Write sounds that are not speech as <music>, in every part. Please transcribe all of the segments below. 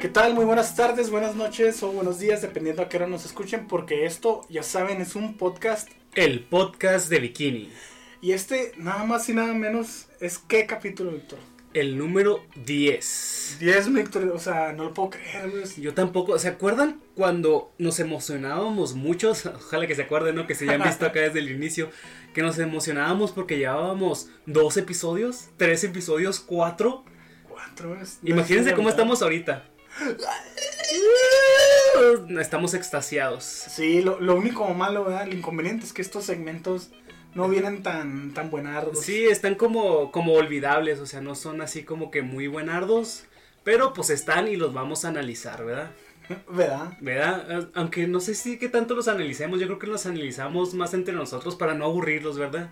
¿Qué tal? Muy buenas tardes, buenas noches o buenos días, dependiendo a qué hora nos escuchen, porque esto, ya saben, es un podcast. El podcast de Bikini. Y este, nada más y nada menos, es ¿qué capítulo, Víctor? El número 10. 10, Víctor, o sea, no lo puedo creer. Yo tampoco, ¿se acuerdan cuando nos emocionábamos muchos? <laughs> Ojalá que se acuerden, ¿no? Que se hayan visto acá desde el inicio. Que nos emocionábamos porque llevábamos dos episodios, tres episodios, cuatro. Cuatro, güey. Imagínense cómo estamos ahorita. <laughs> Estamos extasiados. Sí, lo, lo único malo, ¿verdad? El inconveniente es que estos segmentos no vienen tan, tan buenardos. Sí, están como, como olvidables, o sea, no son así como que muy buenardos, pero pues están y los vamos a analizar, ¿verdad? <laughs> ¿Verdad? ¿Verdad? Aunque no sé si qué tanto los analicemos, yo creo que los analizamos más entre nosotros para no aburrirlos, ¿verdad?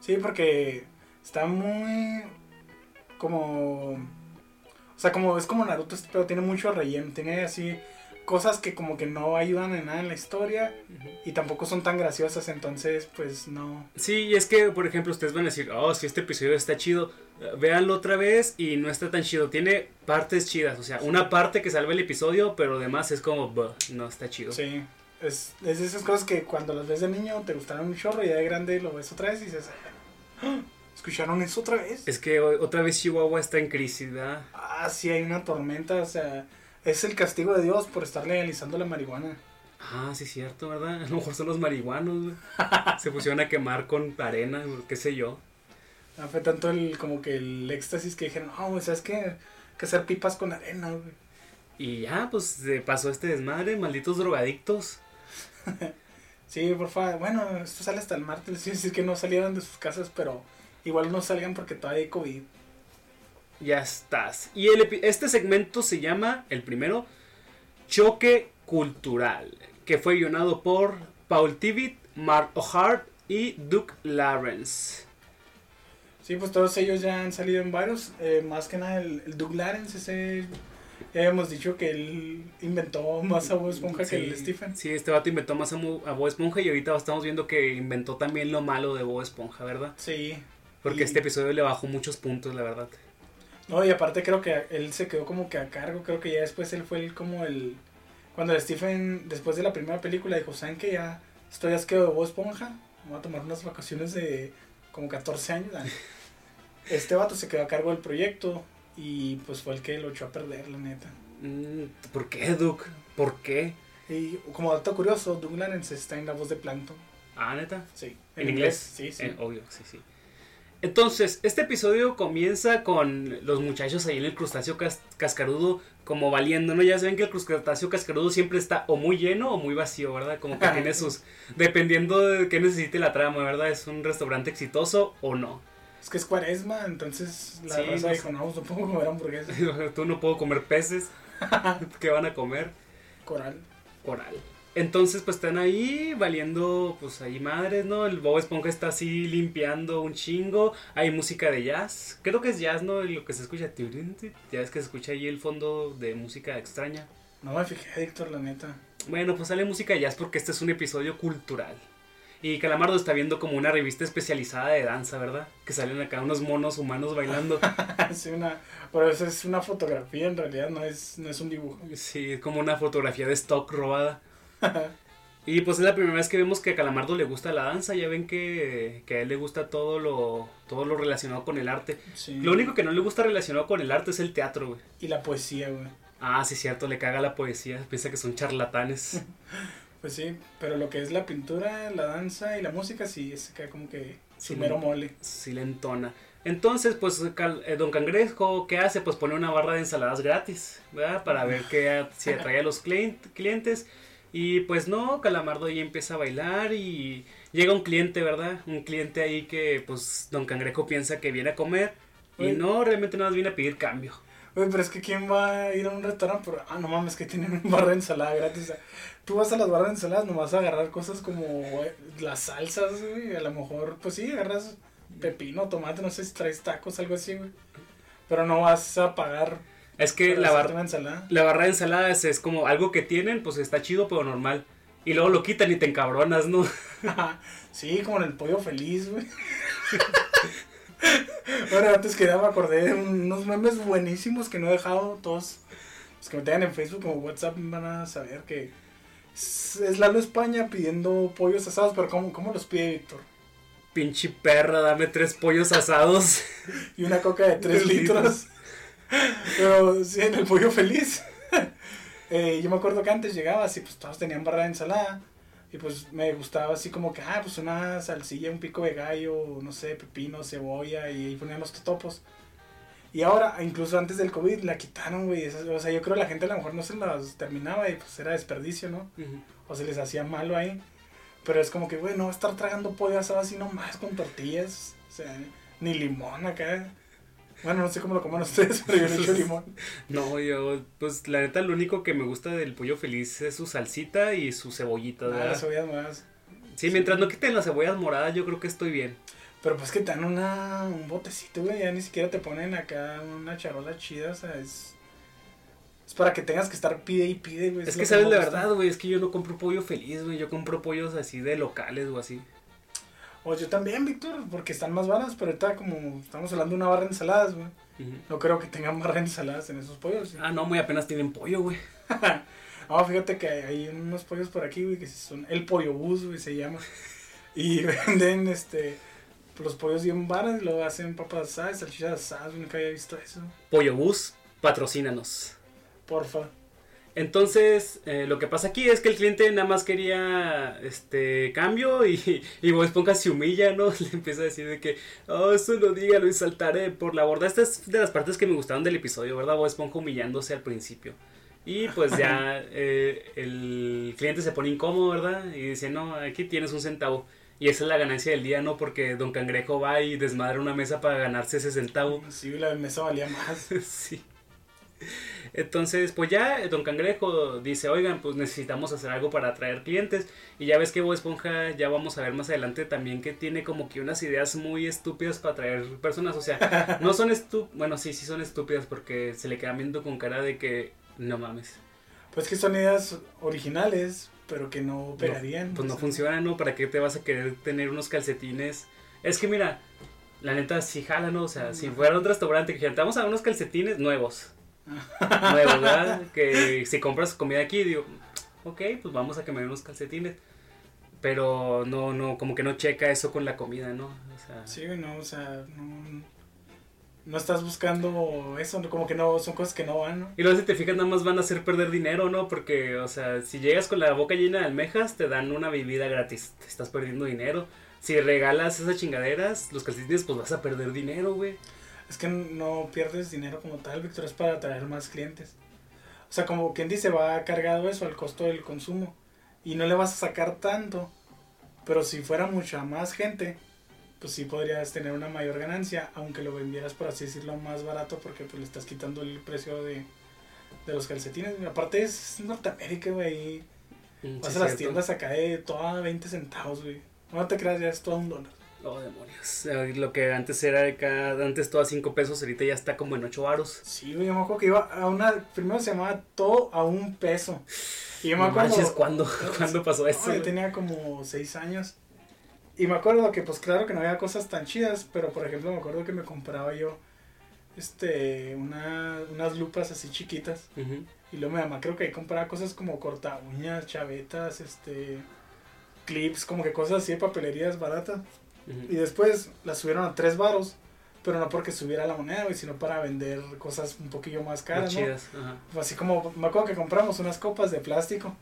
Sí, porque está muy como... O sea, como es como Naruto, este pero tiene mucho relleno, tiene así cosas que como que no ayudan en nada en la historia y tampoco son tan graciosas, entonces pues no. Sí, y es que, por ejemplo, ustedes van a decir, oh, si este episodio está chido, eh, véanlo otra vez y no está tan chido. Tiene partes chidas, o sea, una parte que salva el episodio, pero demás es como, "Buh, no está chido. Sí, es, es de esas cosas que cuando las ves de niño te gustaron un chorro y ya de grande lo ves otra vez y dices, "Ah, ¿escucharon eso otra vez? Es que otra vez Chihuahua está en crisis, ¿verdad? Ah, sí, hay una tormenta, o sea, es el castigo de Dios por estar legalizando la marihuana. Ah, sí, cierto, ¿verdad? A lo mejor son los marihuanos, güey. <laughs> Se pusieron a quemar con arena, qué sé yo. Ah, fue tanto el, como que el éxtasis que dijeron, no, güey, ¿sabes qué? Que hacer pipas con arena, güey. Y ya, pues se pasó este desmadre, malditos drogadictos. <laughs> Sí, por favor, bueno, esto sale hasta el martes, <laughs> sí, decir que no salieron de sus casas, pero igual no salgan porque todavía hay COVID. Ya estás. Y el este segmento se llama, el primero, Choque Cultural, que fue guionado por Paul Tivitt, Mark O'Hart y Duke Lawrence. Sí, pues todos ellos ya han salido en varios, eh, más que nada el, el Doug Lawrence, ese, ya habíamos dicho que él inventó más a Bob Esponja que el Stephen. Sí, este vato inventó más a Bob Esponja y ahorita estamos viendo que inventó también lo malo de Bob Esponja, ¿verdad? Sí. Porque Y- este episodio le bajó muchos puntos, la verdad. No, y aparte creo que él se quedó como que a cargo, creo que ya después él fue el, como el... Cuando el Stephen, después de la primera película, dijo, ¿saben que ya estoy asqueado de Bob Esponja? Me voy a tomar unas vacaciones de como 14 años. ah". <laughs> Este vato se quedó a cargo del proyecto y pues fue el que lo echó a perder, la neta. Mm, ¿Por qué, Duke? ¿Por qué? Y como dato curioso, Doug Lawrence está en la voz de Plankton. Ah, neta. Sí. En, inglés. Sí, sí. Eh, obvio, sí, sí. Entonces, este episodio comienza con los muchachos ahí en el crustáceo cas- cascarudo como valiendo, ¿no? Ya saben que el crustáceo cascarudo siempre está o muy lleno o muy vacío, ¿verdad? Como que tiene <laughs> sus... Dependiendo de qué necesite la trama, ¿verdad? Es un restaurante exitoso o no. Es que es cuaresma, entonces la Sí, raza no dijo, no, no puedo comer hamburguesas. <laughs> Tú no puedo comer peces. <laughs> ¿Qué van a comer? Coral. Coral. Entonces, pues están ahí valiendo, pues ahí madres, ¿no? El Bob Esponja está así limpiando un chingo. Hay música de jazz. Creo que es jazz, ¿no? Lo que se escucha. Ya es que se escucha ahí el fondo de música extraña. No me fijé, Héctor, la neta. Bueno, pues sale música de jazz porque este es un episodio cultural. Y Calamardo está viendo como una revista especializada de danza, ¿verdad? Que salen acá unos monos humanos bailando. <laughs> Sí, una, pero eso es una fotografía en realidad, no es, no es un dibujo. Sí, es como una fotografía de stock robada. <laughs> Y pues es la primera vez que vemos que a Calamardo le gusta la danza. Ya ven que, que a él le gusta todo lo, todo lo relacionado con el arte. Sí. Lo único que no le gusta relacionado con el arte es el teatro, güey. Y la poesía, güey. Ah, sí, cierto, le caga la poesía. Piensa que son charlatanes. <laughs> Pues sí, pero lo que es la pintura, la danza y la música, sí, es acá como que su Sí. mero mole. Sí le entona. Entonces, pues, eh, Don Cangrejo, ¿qué hace? Pues pone una barra de ensaladas gratis, ¿verdad? Para ver qué, si atrae a los clien- clientes. Y pues no, Calamardo ya empieza a bailar y llega un cliente, ¿verdad? Un cliente ahí que, pues, Don Cangrejo piensa que viene a comer. Y Oye. no, realmente nada más viene a pedir cambio. Güey, pero es que ¿quién va a ir a un restaurante? Pero, ah, no mames, que tienen un barra de ensalada gratis. O sea, tú vas a las barras de ensaladas, nomás a agarrar cosas como eh, las salsas, güey. A lo mejor, pues sí, agarras pepino, tomate, no sé si traes tacos, algo así, güey. Pero no vas a pagar Es que la, hacerte bar- una ensalada. la barra de ensaladas es como algo que tienen, pues está chido, pero normal. Y luego lo quitan y te encabronas, ¿no? <laughs> sí, como en el pollo feliz, güey. <laughs> bueno, antes que nada me acordé de unos memes buenísimos que no he dejado todos los que me tengan en Facebook o WhatsApp van a saber que es, Lalo España pidiendo pollos asados, pero ¿cómo, cómo los pide Víctor? Pinche perra, dame tres pollos asados. Y una coca de 3 <laughs> Tres litros. Pero sí, en el pollo feliz. <laughs> Eh, yo me acuerdo que antes llegaba así, pues todos tenían barra de ensalada. Y pues me gustaba así como que, ah, pues una salsilla, un pico de gallo, no sé, pepino, cebolla, y ahí ponían los totopos. Y ahora, incluso antes del COVID, la quitaron, güey. O sea, yo creo que la gente a lo mejor no se las terminaba y pues era desperdicio, ¿no? Ujú. O se les hacía malo ahí. Pero es como que, güey, no estar tragando pollo asado así nomás con tortillas. O sea, ni limón acá. Bueno, no sé cómo lo coman ustedes, <laughs> pero yo le echo limón. <laughs> No, yo, pues la neta, lo único que me gusta del pollo feliz es su salsita y su cebollita, Ah, las cebollas moradas. Sí, mientras no quiten las cebollas moradas, yo creo que estoy bien. Pero pues que te dan una, un botecito, güey. Ya ni siquiera te ponen acá una charola chida. O sea, es. Es para que tengas que estar pide y pide, güey. Es lo que sabes gusta. verdad, güey, es que yo no compro pollo feliz, güey, yo compro pollos así de locales o así. O yo también, Víctor, porque están más baratos. Pero ahorita, como estamos hablando de una barra de ensaladas, güey. No creo que tengan barra de ensaladas en esos pollos. ¿sí? Ah, no, muy apenas tienen pollo, güey. <laughs> Ah, fíjate que hay unos pollos por aquí, güey, que son el pollo bus, güey, se llama. <laughs> Y venden, este, los pollos bien baras y luego hacen papas asadas, salchichas asadas, nunca había visto eso. Pollo Bus, patrocínanos. Porfa. Entonces, eh, lo que pasa aquí es que el cliente nada más quería este cambio y, <laughs> y Bob Esponja se humilla, ¿no? <laughs> Le empieza a decir de que, oh, eso no dígalo y saltaré por la borda. Esta es de las partes que me gustaron del episodio, ¿verdad? Bob Esponja humillándose al principio. Y pues ya <laughs> eh, el cliente se pone incómodo, ¿verdad? Y dice, no, aquí tienes un centavo. Y esa es la ganancia del día, ¿no? Porque Don Cangrejo va y desmadra una mesa para ganarse ese centavo. Sí, la mesa valía más. sí. Entonces, pues ya Don Cangrejo dice, oigan, pues necesitamos hacer algo para atraer clientes. Y ya ves que Bob Esponja, ya vamos a ver más adelante también que tiene como que unas ideas muy estúpidas para atraer personas. O sea, <laughs> no son estúpidas, bueno, sí, sí son estúpidas porque se le quedan viendo con cara de que, no mames, Pues que son ideas originales, pero que no pegarían. pues no o sea. funciona, ¿no? ¿Para qué te vas a querer tener unos calcetines? Es que mira, la neta sí jala, ¿no? O sea, si fuera un restaurante que dijera, vamos a unos calcetines nuevos. <laughs> nuevos, ¿verdad? Que si compras comida aquí, digo, ok, pues vamos a que me den unos calcetines. Pero no, no, como que no checa eso con la comida, ¿no? O sea, Sí, no, o sea, no, no estás buscando eso, como que no, son cosas que no van, ¿no? Y luego si te fijas nada más van a hacer perder dinero, ¿no? Porque, o sea, si llegas con la boca llena de almejas, te dan una bebida gratis. Te estás perdiendo dinero. Si regalas esas chingaderas, los calcetines, pues vas a perder dinero, güey. Es que no pierdes dinero como tal, Víctor, es para atraer más clientes. O sea, como quien dice, va cargado eso al costo del consumo. Y no le vas a sacar tanto. Pero si fuera mucha más gente, pues sí podrías tener una mayor ganancia, aunque lo vendieras, por así decirlo, más barato, porque pues le estás quitando el precio de, de los calcetines. Aparte es Norteamérica, güey. Mm, Vas a las cierto. tiendas acá de toda 20 centavos, güey. No te creas, ya es todo un dólar. Oh, demonios. Lo que antes era de cada, antes todo a 5 pesos, ahorita ya está como en 8 varos. Sí, yo me acuerdo que iba a una. Primero se llamaba todo a un peso. Y yo me acuerdo. manches, ¿cuándo, ¿cuándo pasó eso? No, yo tenía como 6 años. Y me acuerdo que, pues claro que no había cosas tan chidas, pero por ejemplo, me acuerdo que me compraba yo. Este, una, unas lupas así chiquitas. Y luego mi mamá creo que ahí compraba cosas como corta uñas, chavetas, este. Clips, como que cosas así de papelerías baratas. Ujú. Y después las subieron a 3 varos. Pero no porque subiera la moneda, güey, sino para vender cosas un poquillo más caras, ¿no? chidas. Ajá. Así como, me acuerdo que compramos unas copas de plástico.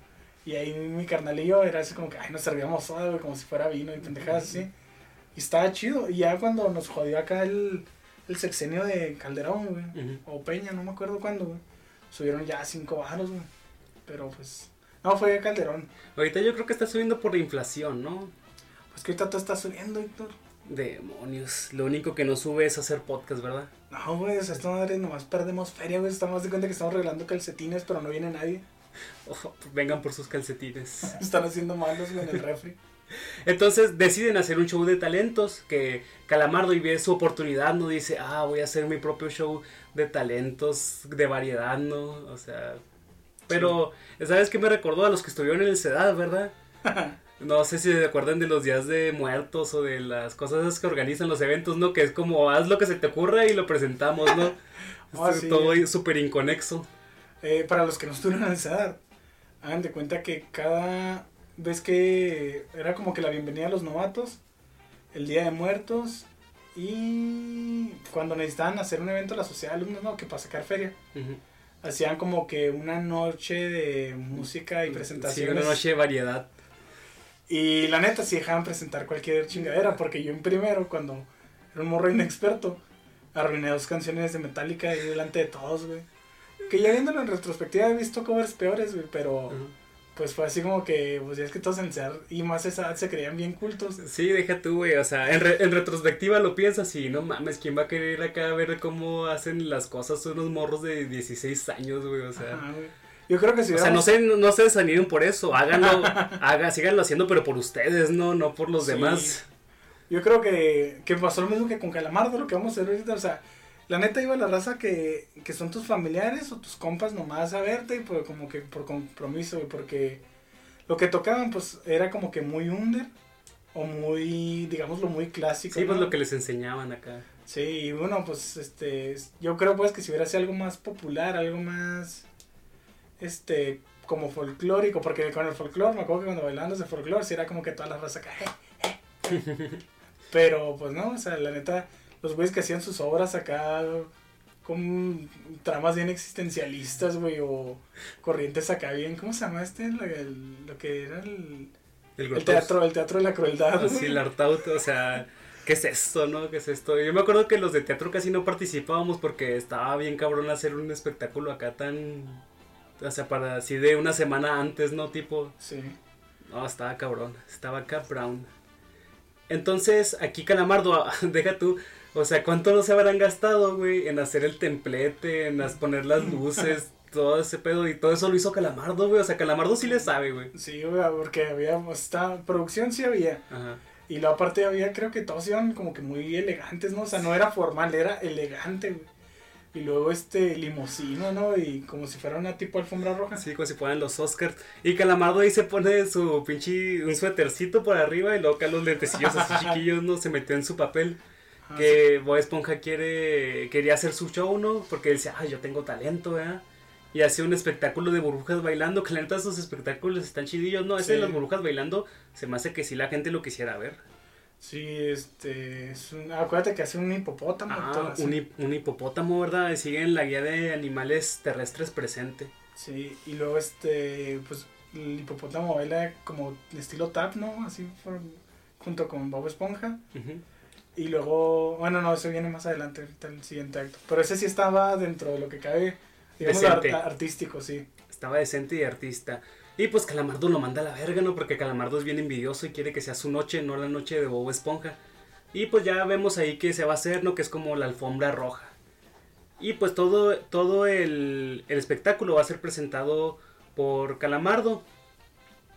Y ahí mi carnalillo era así como que, ay, nos servíamos soda, güey, como si fuera vino y pendejadas así. Y estaba chido. Y ya cuando nos jodió acá el, el sexenio de Calderón, güey, Ujú. o Peña, no me acuerdo cuándo, güey, subieron ya 5 varos, güey. Pero pues, no, fue Calderón. Ahorita yo creo que está subiendo por la inflación, ¿no? Pues que ahorita todo está subiendo, Héctor. Demonios. Lo único que no sube es hacer podcast, ¿verdad? No, güey, sea, esta madre nomás perdemos feria, güey. Estamos de cuenta que estamos regalando calcetines, pero no viene nadie. <laughs> Ojo, vengan por sus calcetines. <laughs> Están haciendo malos, güey, en el refri. <laughs> Entonces deciden hacer un show de talentos que Calamardo y ve su oportunidad, no dice, ah, voy a hacer mi propio show de talentos, de variedad, ¿no? O sea, pero, ¿sabes qué me recordó a los que estuvieron en el CEDAD, verdad? No sé si se acuerdan de los días de muertos o de las cosas esas que organizan los eventos, ¿no? Que es como, haz lo que se te ocurra y lo presentamos, ¿no? <laughs> Es sí. Todo súper inconexo. Eh, para los que no estuvieron en edad, hagan de cuenta que cada vez que era como que la bienvenida a los novatos, el Día de Muertos y cuando necesitaban hacer un evento la sociedad de alumnos, ¿no? Que para sacar feria. Hacían como que una noche de música y Sí, presentaciones. una noche de variedad. Y la neta, sí dejaban presentar cualquier chingadera, porque yo en primero, cuando era un morro inexperto, arruiné dos canciones de Metallica ahí delante de todos, güey. Que ya viéndolo en retrospectiva he visto covers peores, güey, pero pues fue así como que, pues ya es que todos en CEAR y más esa edad se creían bien cultos. Sí, deja tú, güey. O sea, en, re- en retrospectiva lo piensas y no mames, ¿quién va a querer ir acá a ver cómo hacen las cosas unos morros de 16 años, güey? O sea, Ajá, güey. Yo creo que si o sea no, se, no, se desanimen por eso. Háganlo, <laughs> haga, síganlo haciendo, pero por ustedes, no, no por los Sí. demás. Yo creo que, que pasó lo mismo que con Calamardo, lo que vamos a hacer ahorita. O sea, la neta iba la raza que, que son tus familiares o tus compas nomás a verte, y pues como que por compromiso, porque lo que tocaban, pues era como que muy under o muy, digámoslo, muy clásico. Sí, pues lo que les enseñaban acá. Sí, y bueno, pues este, yo creo pues que si hubiera sido algo más popular, algo más, este, como folclórico, porque con el folclore, me acuerdo que cuando bailando ese folclore, sí era como que toda la raza acá, "Eh, eh, eh". <laughs> pero pues no, o sea, la neta, los güeyes que hacían sus obras acá con tramas bien existencialistas, güey, o corrientes acá bien, ¿cómo se llama este? Lo, el- lo que era el, El, teatro, el teatro de la crueldad. Así güey. el art out, o sea, ¿qué es esto, no? ¿Qué es esto? Yo me acuerdo que los de teatro casi no participábamos porque estaba bien cabrón hacer un espectáculo acá tan... O sea, para así de una semana antes, ¿no? Tipo, Sí. no, estaba cabrón, estaba acá Brown. Entonces, aquí Calamardo, <laughs> deja tú, o sea, ¿cuánto no se habrán gastado, güey, en hacer el templete, en las- poner las luces, <laughs> todo ese pedo, y todo eso lo hizo Calamardo, güey, o sea, Calamardo sí le sabe, güey. Sí, güey, porque había, esta producción sí había. Ajá. Y luego aparte había, creo que todos iban como que muy elegantes, ¿no? O sea, no era formal, era elegante, güey. Y luego este limosino, ¿no? Y como si fuera una tipo alfombra roja. Así como si fueran los Oscars. Y Calamardo ahí se pone su pinche un suétercito por arriba y luego acá los lentecillos así <laughs> chiquillos, ¿no? Se metió en su papel. Ah, Que Bob Esponja quiere, quería hacer su show, ¿no? Porque él decía, ay, yo tengo talento, ¿verdad? Y hace un espectáculo de burbujas bailando, que la neta sus espectáculos están chidillos, ¿no? Ese de Sí. las burbujas bailando, se me hace que sí la gente lo quisiera ver. Sí, este. Es un- acuérdate que hace un hipopótamo. Ah, un, hip- un hipopótamo, ¿verdad? Sigue en la guía de animales terrestres presente. Sí, y luego este. Pues el hipopótamo baila como estilo tap, ¿no? Así por- junto con Bob Esponja. Y luego. Bueno, no, eso viene más adelante, ahorita el siguiente acto. Pero ese sí estaba dentro de lo que cabe. Digamos, art- artístico, sí. Estaba decente y artista. Y pues Calamardo lo manda a la verga, ¿no? Porque Calamardo es bien envidioso y quiere que sea su noche, no la noche de Bob Esponja. Y pues ya vemos ahí que se va a hacer, ¿no? Que es como la alfombra roja. Y pues todo, todo el, el espectáculo va a ser presentado por Calamardo.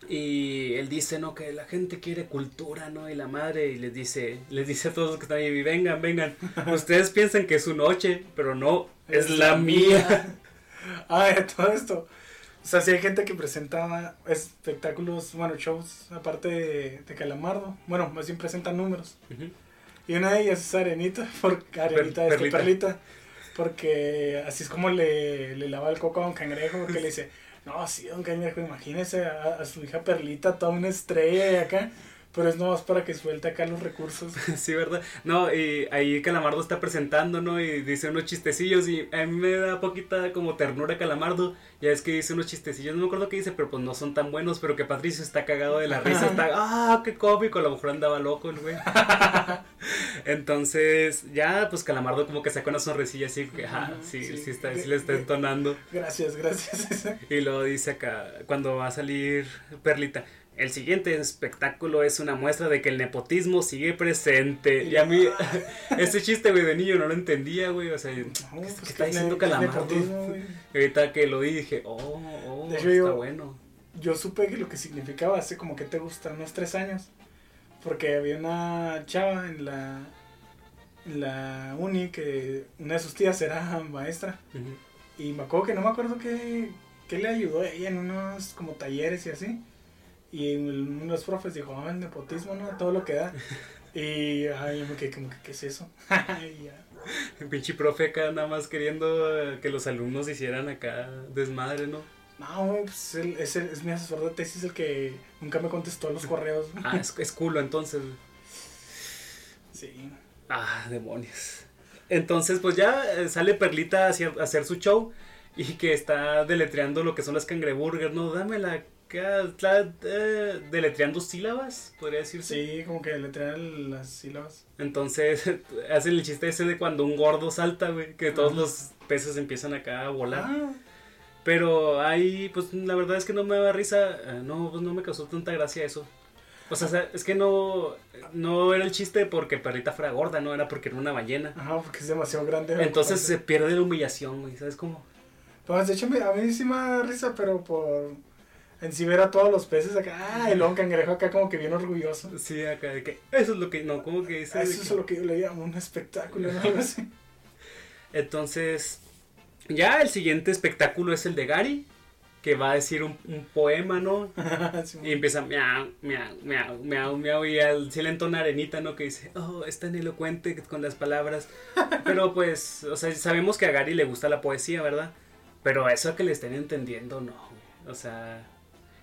Y él dice, ¿no? Que la gente quiere cultura, ¿no? Y la madre, y les dice, les dice a todos los que están ahí, vengan, vengan. <laughs> Ustedes piensan que es su noche, pero no, es, la mía. <laughs> Ah, de todo esto. O sea, sí hay gente que presenta espectáculos, bueno, shows, aparte de, de Calamardo. Bueno, más bien presentan números. Y una de ellas es Arenita, <laughs> porque Arenita, este, Perlita. Perlita. Porque así es como le, le lava el coco a Don Cangrejo, porque le dice, no, sí, Don Cangrejo, imagínese a, a su hija Perlita, toda una estrella y acá. Pero es nomás para que suelte acá los recursos. <laughs> Sí, ¿verdad? No, y ahí Calamardo está presentando, ¿no? Y dice unos chistecillos y a mí me da poquita como ternura Calamardo. Ya es que dice unos chistecillos, no me acuerdo qué dice, pero pues no son tan buenos, pero que Patricio está cagado de la risa, está, ah, qué cómico, a lo mejor andaba loco el güey. <laughs> Entonces, ya, pues Calamardo como que saca una sonrisilla así, que, ah, sí, Sí. sí, está, sí le está entonando. Gracias, gracias. <laughs> Y luego dice acá, cuando va a salir Perlita, el siguiente espectáculo es una muestra de que el nepotismo sigue presente. Y a mí, <laughs> ese chiste, güey, de niño no lo entendía, güey. O sea, No, ¿qué pues, está que diciendo Calamardo? ahorita que lo dije, oh, oh, hecho, está yo- bueno. yo supe que lo que significaba hace como que te gusta unos tres años. Porque había una chava en la, en la uni que una de sus tías era <laughs> maestra. Y me acuerdo que no me acuerdo que, que le ayudó a ella en unos como talleres y así. Y uno de los profes dijo, ah, el nepotismo, ¿no? Todo lo que da. <laughs> Y ay, yo me quedé como que, ¿qué es eso? <laughs> El pinche profe acá nada más queriendo eh, que los alumnos hicieran acá desmadre, ¿no? No, pues él- es, el- es mi asesor de tesis el que nunca me contestó los correos. <laughs> Ah, es, es culo entonces. Sí. Ah, demonios. Entonces, pues ya eh, sale Perlita a hacer, a hacer su show y que está deletreando lo que son las cangreburgers, ¿no? Dame la... ca- la- eh, deletreando sílabas, podría decirse. Sí, como que le traen las sílabas. Entonces, <laughs> hacen el chiste ese de cuando un gordo salta, güey, que todos los peces empiezan acá a volar. Ah, Pero ahí, pues la verdad es que no me da risa, eh, no, pues no me causó tanta gracia eso. O sea, es que no, no era el chiste porque Perrita fuera gorda, no era porque era una ballena. ajá, porque es demasiado grande. Entonces se pierde la humillación, güey, ¿sabes cómo? Pues de hecho, a mí sí me da risa, pero por. En sí ver a todos los peces acá. Ah, el cangrejo acá como que bien orgulloso. Sí, acá de que eso es lo que, no, como que dice. Ah, Eso que- es lo que yo le llamo un espectáculo, ¿no? Algo así. <laughs> Entonces, ya el siguiente espectáculo es el de Gary, que va a decir un, un poema, ¿no? <laughs> Sí, Y empieza miau, miau, miau, miau, miau, y al, sí le entona arenita, ¿no? Que dice, oh, es tan elocuente con las palabras. <laughs> Pero pues, o sea, sabemos que a Gary le gusta la poesía, ¿verdad? Pero eso que le estén entendiendo, no. O sea,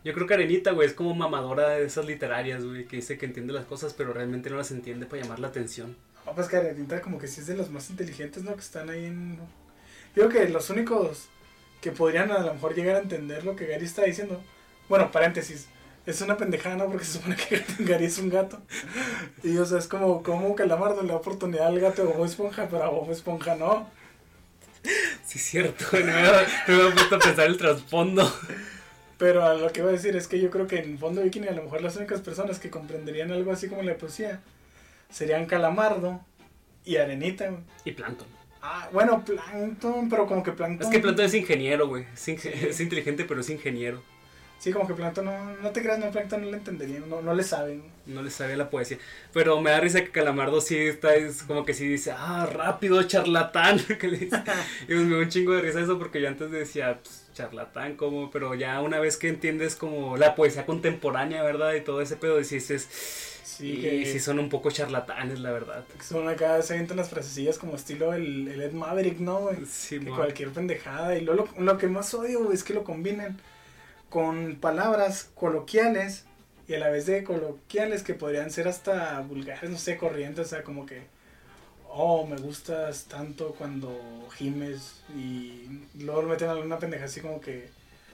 yo creo que Arenita, güey, es como mamadora de esas literarias, güey, que dice que entiende las cosas, pero realmente no las entiende para llamar la atención. No, pues Karenita como que sí es de los más inteligentes, ¿no? Que están ahí en... Digo que los únicos que podrían a lo mejor llegar a entender lo que Gary está diciendo. Bueno, paréntesis. Es una pendejada, ¿no? Porque se supone que <laughs> Gary es un gato. Y, o sea, es como, como Calamardo le da oportunidad al gato de Bob Esponja, pero a Bob Esponja no. Sí, es cierto, <laughs> no me había no me había puesto a pensar el trasfondo. Pero a lo que voy a decir es que yo creo que en fondo bikini a lo mejor las únicas personas que comprenderían algo así como la poesía serían Calamardo y Arenita, güey. Y Plankton. Ah, bueno, Plankton, pero como que Plankton... Es que Plankton es ingeniero, güey. Es, inge- Sí. <laughs> es inteligente, pero es ingeniero. Sí, como que Plankton no, no te creas, no, Plankton no le entendería, no, no le saben. No le sabe la poesía. Pero me da risa que Calamardo sí está, es como que sí dice, ah, rápido, charlatán. <laughs> que le dice. Y pues me da un chingo de risa eso porque yo antes decía, pues, charlatán, como, pero ya una vez que entiendes como la poesía contemporánea, ¿verdad? Y todo ese pedo, dices, Sí, y que, sí son un poco charlatanes, la verdad. son acá, se avientan las frasecillas como estilo el, el Ed Maverick, ¿no, güey? Sí, que cualquier pendejada. Y luego lo, lo que más odio, güey, es que lo combinen con palabras coloquiales y a la vez de coloquiales que podrían ser hasta vulgares, no sé, corrientes, o sea, como que, oh, me gustas tanto cuando gimes y luego meten alguna pendeja así como que,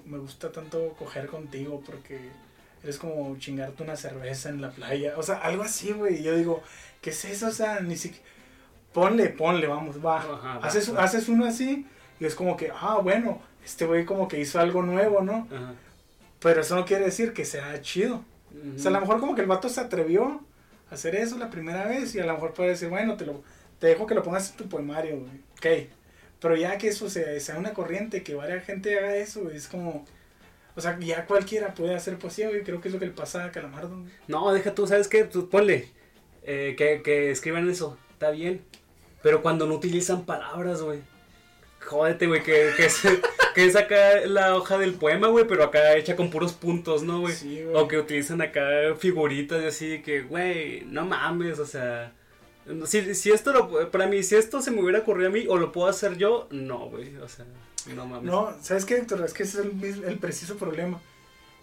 me gusta tanto coger contigo porque eres como chingarte una cerveza en la playa, o sea, algo así, güey, y yo digo, ¿qué es eso? O sea, ni siquiera, ponle, ponle, vamos, va, Ajá, va, haces, va. haces uno así y es como que, ah, bueno, este güey como que hizo algo nuevo, ¿no? Ajá. Pero eso no quiere decir que sea chido. O sea, a lo mejor como que el vato se atrevió a hacer eso la primera vez y a lo mejor puede decir, bueno, te lo te dejo que lo pongas en tu poemario, güey. Ok. Pero ya que eso sea, sea una corriente, que varias gente haga eso, güey, es como... O sea, ya cualquiera puede hacer poesía, güey. Creo que es lo que le pasa a Calamardo. güey. No, deja tú, ¿sabes qué? Tú ponle eh, que, que escriban eso, está bien. Pero cuando no utilizan palabras, güey. Jódete, güey, que, que, es, que es acá la hoja del poema, güey, pero acá hecha con puros puntos, ¿no, güey? Sí, güey. O que utilizan acá figuritas y así, que, güey, no mames, o sea... Si, si esto lo, para mí, si esto se me hubiera ocurrido a mí o lo puedo hacer yo, no, güey, o sea, no mames. No, ¿sabes qué, Héctor? Es que ese es el, el preciso problema.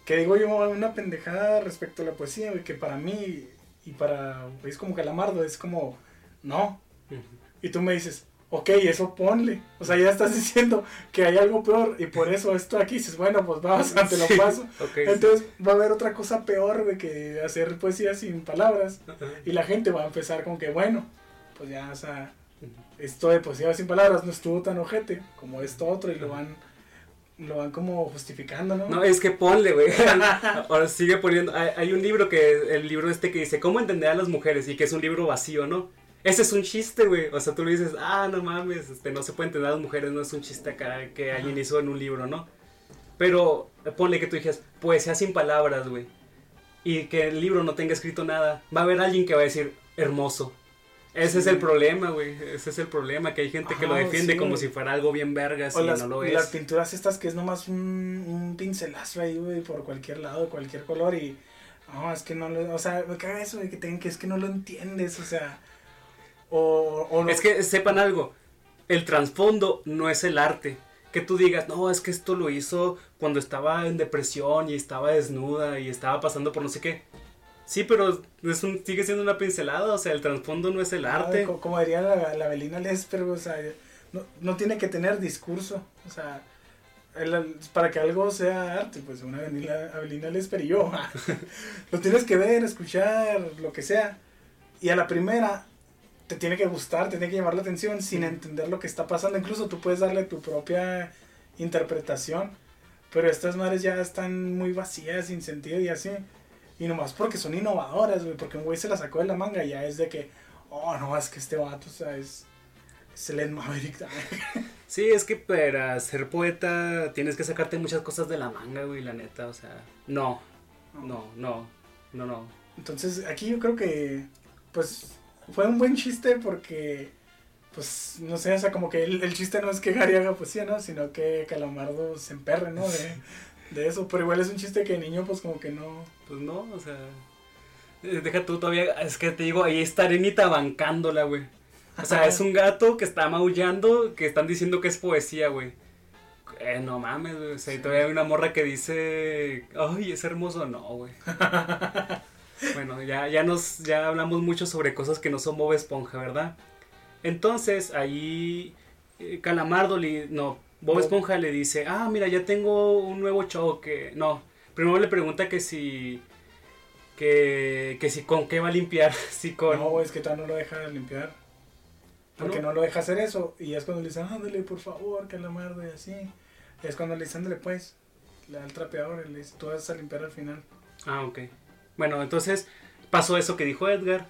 Que digo yo una pendejada respecto a la poesía, güey, que para mí y para es como Calamardo es como, no. Ujú. Y tú me dices, ok, eso ponle. O sea, ya estás <laughs> diciendo que hay algo peor y por eso esto aquí dices, bueno, pues vamos, <laughs> te lo Sí, paso. sí. Entonces va a haber otra cosa peor, güey, que hacer poesía sin palabras. Y la gente va a empezar con que, bueno, pues ya, o sea, esto de poesía sin palabras no estuvo tan ojete como esto otro y lo van, lo van como justificando, ¿no? No, es que ponle, güey. <laughs> Ahora sigue poniendo. Hay, hay un libro que. El libro este que dice ¿Cómo entender a las mujeres? Y que es un libro vacío, ¿no? Ese es un chiste, güey. O sea, tú le dices, ah, no mames, este, no se puede entender a las mujeres, no es un chiste acá que alguien hizo en un libro, ¿no? Pero eh, ponle que tú dijeras, poesía sin palabras, güey. Y que el libro no tenga escrito nada. Va a haber alguien que va a decir, hermoso. Ese es Sí. el problema, güey. Ese es el problema, que hay gente que lo Ajá, defiende sí, como güey. si fuera algo bien vergas o y las, no lo es. las pinturas estas que es nomás un, un pincelazo ahí, güey, por cualquier lado, cualquier color y No, es que no lo, o sea, me caga eso de que tengan que es que no lo entiendes, o sea, o, o no. Es que sepan algo, el trasfondo no es el arte. Que tú digas, no, es que esto lo hizo cuando estaba en depresión y estaba desnuda y estaba pasando por no sé qué. Sí, pero es un, sigue siendo una pincelada, o sea, el trasfondo no es el arte. co- como diría la, la Belina Lesper, o sea, no, no tiene que tener discurso, o sea, el- para que algo sea arte, pues una Avelina Lesper y yo, <laughs> lo tienes que ver, escuchar, lo que sea, y a la primera te tiene que gustar, te tiene que llamar la atención sin entender lo que está pasando, incluso tú puedes darle tu propia interpretación, pero estas madres ya están muy vacías, sin sentido y así. Y nomás porque son innovadoras, güey, porque un güey se la sacó de la manga y ya es de que, oh, no, es que este vato, o sea, es, es el Ed Maverick. <laughs> Sí, es que para ser poeta tienes que sacarte muchas cosas de la manga, güey, la neta, o sea, no, no, no, no, no. Entonces, aquí yo creo que, pues, fue un buen chiste porque, pues, no sé, o sea, como que el, el chiste no es que Gary haga poesía, ¿no? Sino que Calamardo se emperre, ¿no? De, <laughs> de eso, pero igual es un chiste que de niño, pues, como que no... Pues no, o sea, eh, deja tú todavía, es que te digo, ahí está Arenita bancándola, güey. O sea, es un gato que está maullando, que están diciendo que es poesía, güey. Eh, no mames, güey. O sea, y todavía hay una morra que dice, ay, es hermoso. No, güey. <laughs> bueno, ya, ya nos, ya hablamos mucho sobre cosas que no son Bob Esponja, ¿verdad? Entonces, ahí eh, Calamardo, le, no, Bob Bob. Esponja le dice, ah, mira, ya tengo un nuevo show que, no, primero le pregunta que si, que, que si con qué va a limpiar, <laughs> si con... No, es que todavía no lo deja limpiar. Porque ¿No? no lo deja hacer eso. Y es cuando le dicen, ándale, por favor, Calamardo, y así. Y es cuando le dicen, ándale, pues. Le da el trapeador y le dice, tú vas a limpiar al final. Ah, ok. Bueno, entonces pasó eso que dijo Edgar.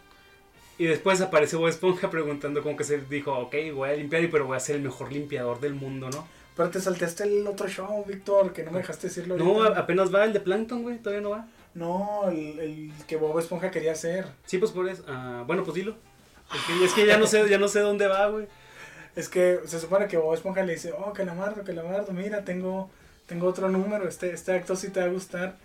Y después apareció Bob Esponja preguntando como que se dijo, ok, voy a limpiar, y pero voy a ser el mejor limpiador del mundo, ¿no? Pero te saltaste el otro show, Víctor, que no me dejaste decirlo No, ahorita. apenas va el de Plankton, güey, todavía no va. No, el, el que Bob Esponja quería hacer. Sí, pues por eso. ah, bueno, pues dilo. Es que, es que ya no sé, ya no sé dónde va, güey. Es que se supone que Bob Esponja le dice, oh, Calamardo, Calamardo, mira, tengo, tengo otro número, este, este acto sí te va a gustar.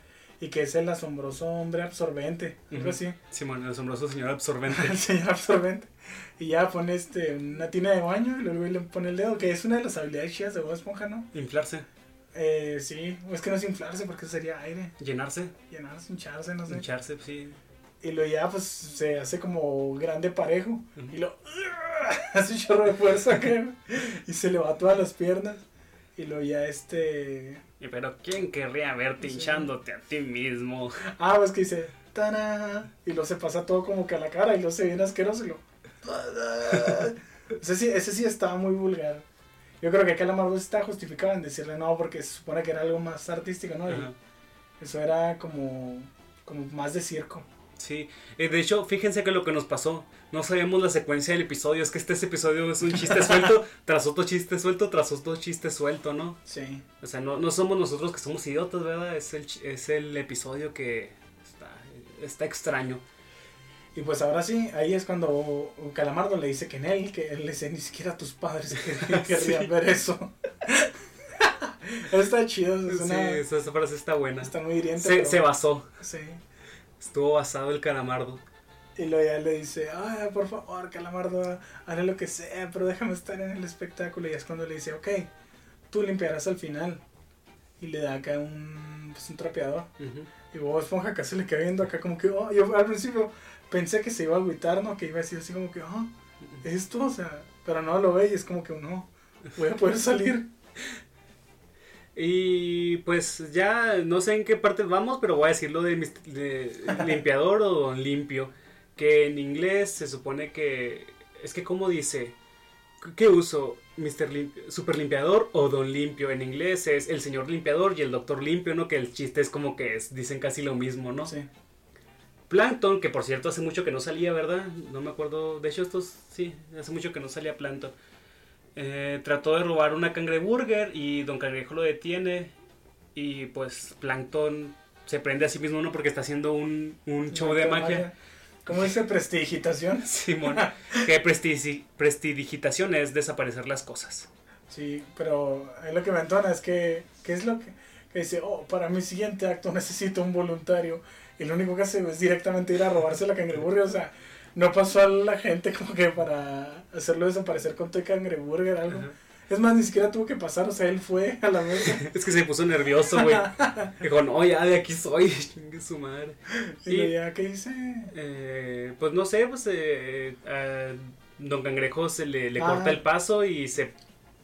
Y que es el asombroso hombre absorbente, algo Ujú. así. Simón, el asombroso señor <laughs> absorbente. el señor absorbente. Y ya pone este, una tina de baño y luego le pone el dedo, que es una de las habilidades chidas de Bob Esponja, ¿no? Inflarse, Eh, sí, es que no es inflarse porque sería aire, llenarse, llenarse, hincharse, no sé. hincharse, sí. Y luego ya pues se hace como grande parejo y lo <laughs> hace un chorro de fuerza acá, y se le va todas las piernas. Y luego ya este... Pero ¿quién querría verte Sí. hinchándote a ti mismo? Ah, pues que dice... ¡Tana! Y luego se pasa todo como que a la cara y luego se viene asqueroso y lo... ese, sí, ese sí estaba muy vulgar. Yo creo que Calamardo está justificado en decirle no porque se supone que era algo más artístico, ¿no? Y eso era como, como más de circo. Sí, eh, de hecho, fíjense que lo que nos pasó, no sabemos la secuencia del episodio, es que este, episodio es un chiste <laughs> suelto, tras otro chiste suelto, tras otro chiste suelto, ¿no? Sí. O sea, no, no somos nosotros que somos idiotas, ¿verdad? Es el, es el episodio que está, está extraño. Y pues ahora sí, ahí es cuando Calamardo le dice que en él, que él le dice, ni siquiera tus padres <laughs> quer- <laughs> querrían Sí. ver eso. está chido, es Sí, una, esa, esa frase está buena. está muy hiriente. Se, pero- se basó, Sí. estuvo basado el calamardo. Y luego ya le dice, ay, por favor, Calamardo, haré lo que sea, pero déjame estar en el espectáculo. Y es cuando le dice, ok, tú limpiarás al final. Y le da acá un, pues, un trapeador. Ujú. Y Bob Esponja acá se le queda viendo acá como que, oh, yo al principio pensé que se iba a agüitar, ¿no? Que iba a decir así como que, oh, esto, o sea, pero no lo ve y es como que, no, voy a poder salir. <laughs> Y pues ya no sé en qué parte vamos, pero voy a decirlo de, mis- de <laughs> limpiador o limpio. Que en inglés se supone que. Es que, como dice? ¿Qué uso? ¿Mr. Lim- Super limpiador o don limpio? En inglés es el señor limpiador y el doctor limpio, ¿no? Que el chiste es como que es, dicen casi lo mismo, ¿no? Sí. Plankton, que por cierto hace mucho que no salía, ¿verdad? No me acuerdo. De hecho, estos sí, hace mucho que no salía Plankton. Eh, trató de robar una cangreburger y Don Cangrejo lo detiene. Y pues Plankton se prende a sí mismo, ¿no? Porque está haciendo un, un show de magia. ¿Cómo dice prestigitación? <laughs> Simón. que prestigi- prestidigitación es desaparecer las cosas. Sí, pero ahí lo que me entona es que, ¿qué es lo que, que dice, oh, para mi siguiente acto necesito un voluntario. Y lo único que hace es directamente ir a robarse la cangreburger. O sea, no pasó a la gente como que para hacerlo desaparecer con tu cangreburger algo. Es más, ni siquiera tuvo que pasar, o sea, él fue a la mesa. <laughs> es que se puso nervioso, güey. <laughs> Dijo, no, ya de aquí soy, <laughs> chingue su madre. ¿Y, ya qué hice? Eh, pues no sé, pues eh, a Don Cangrejo se le, le corta el paso y se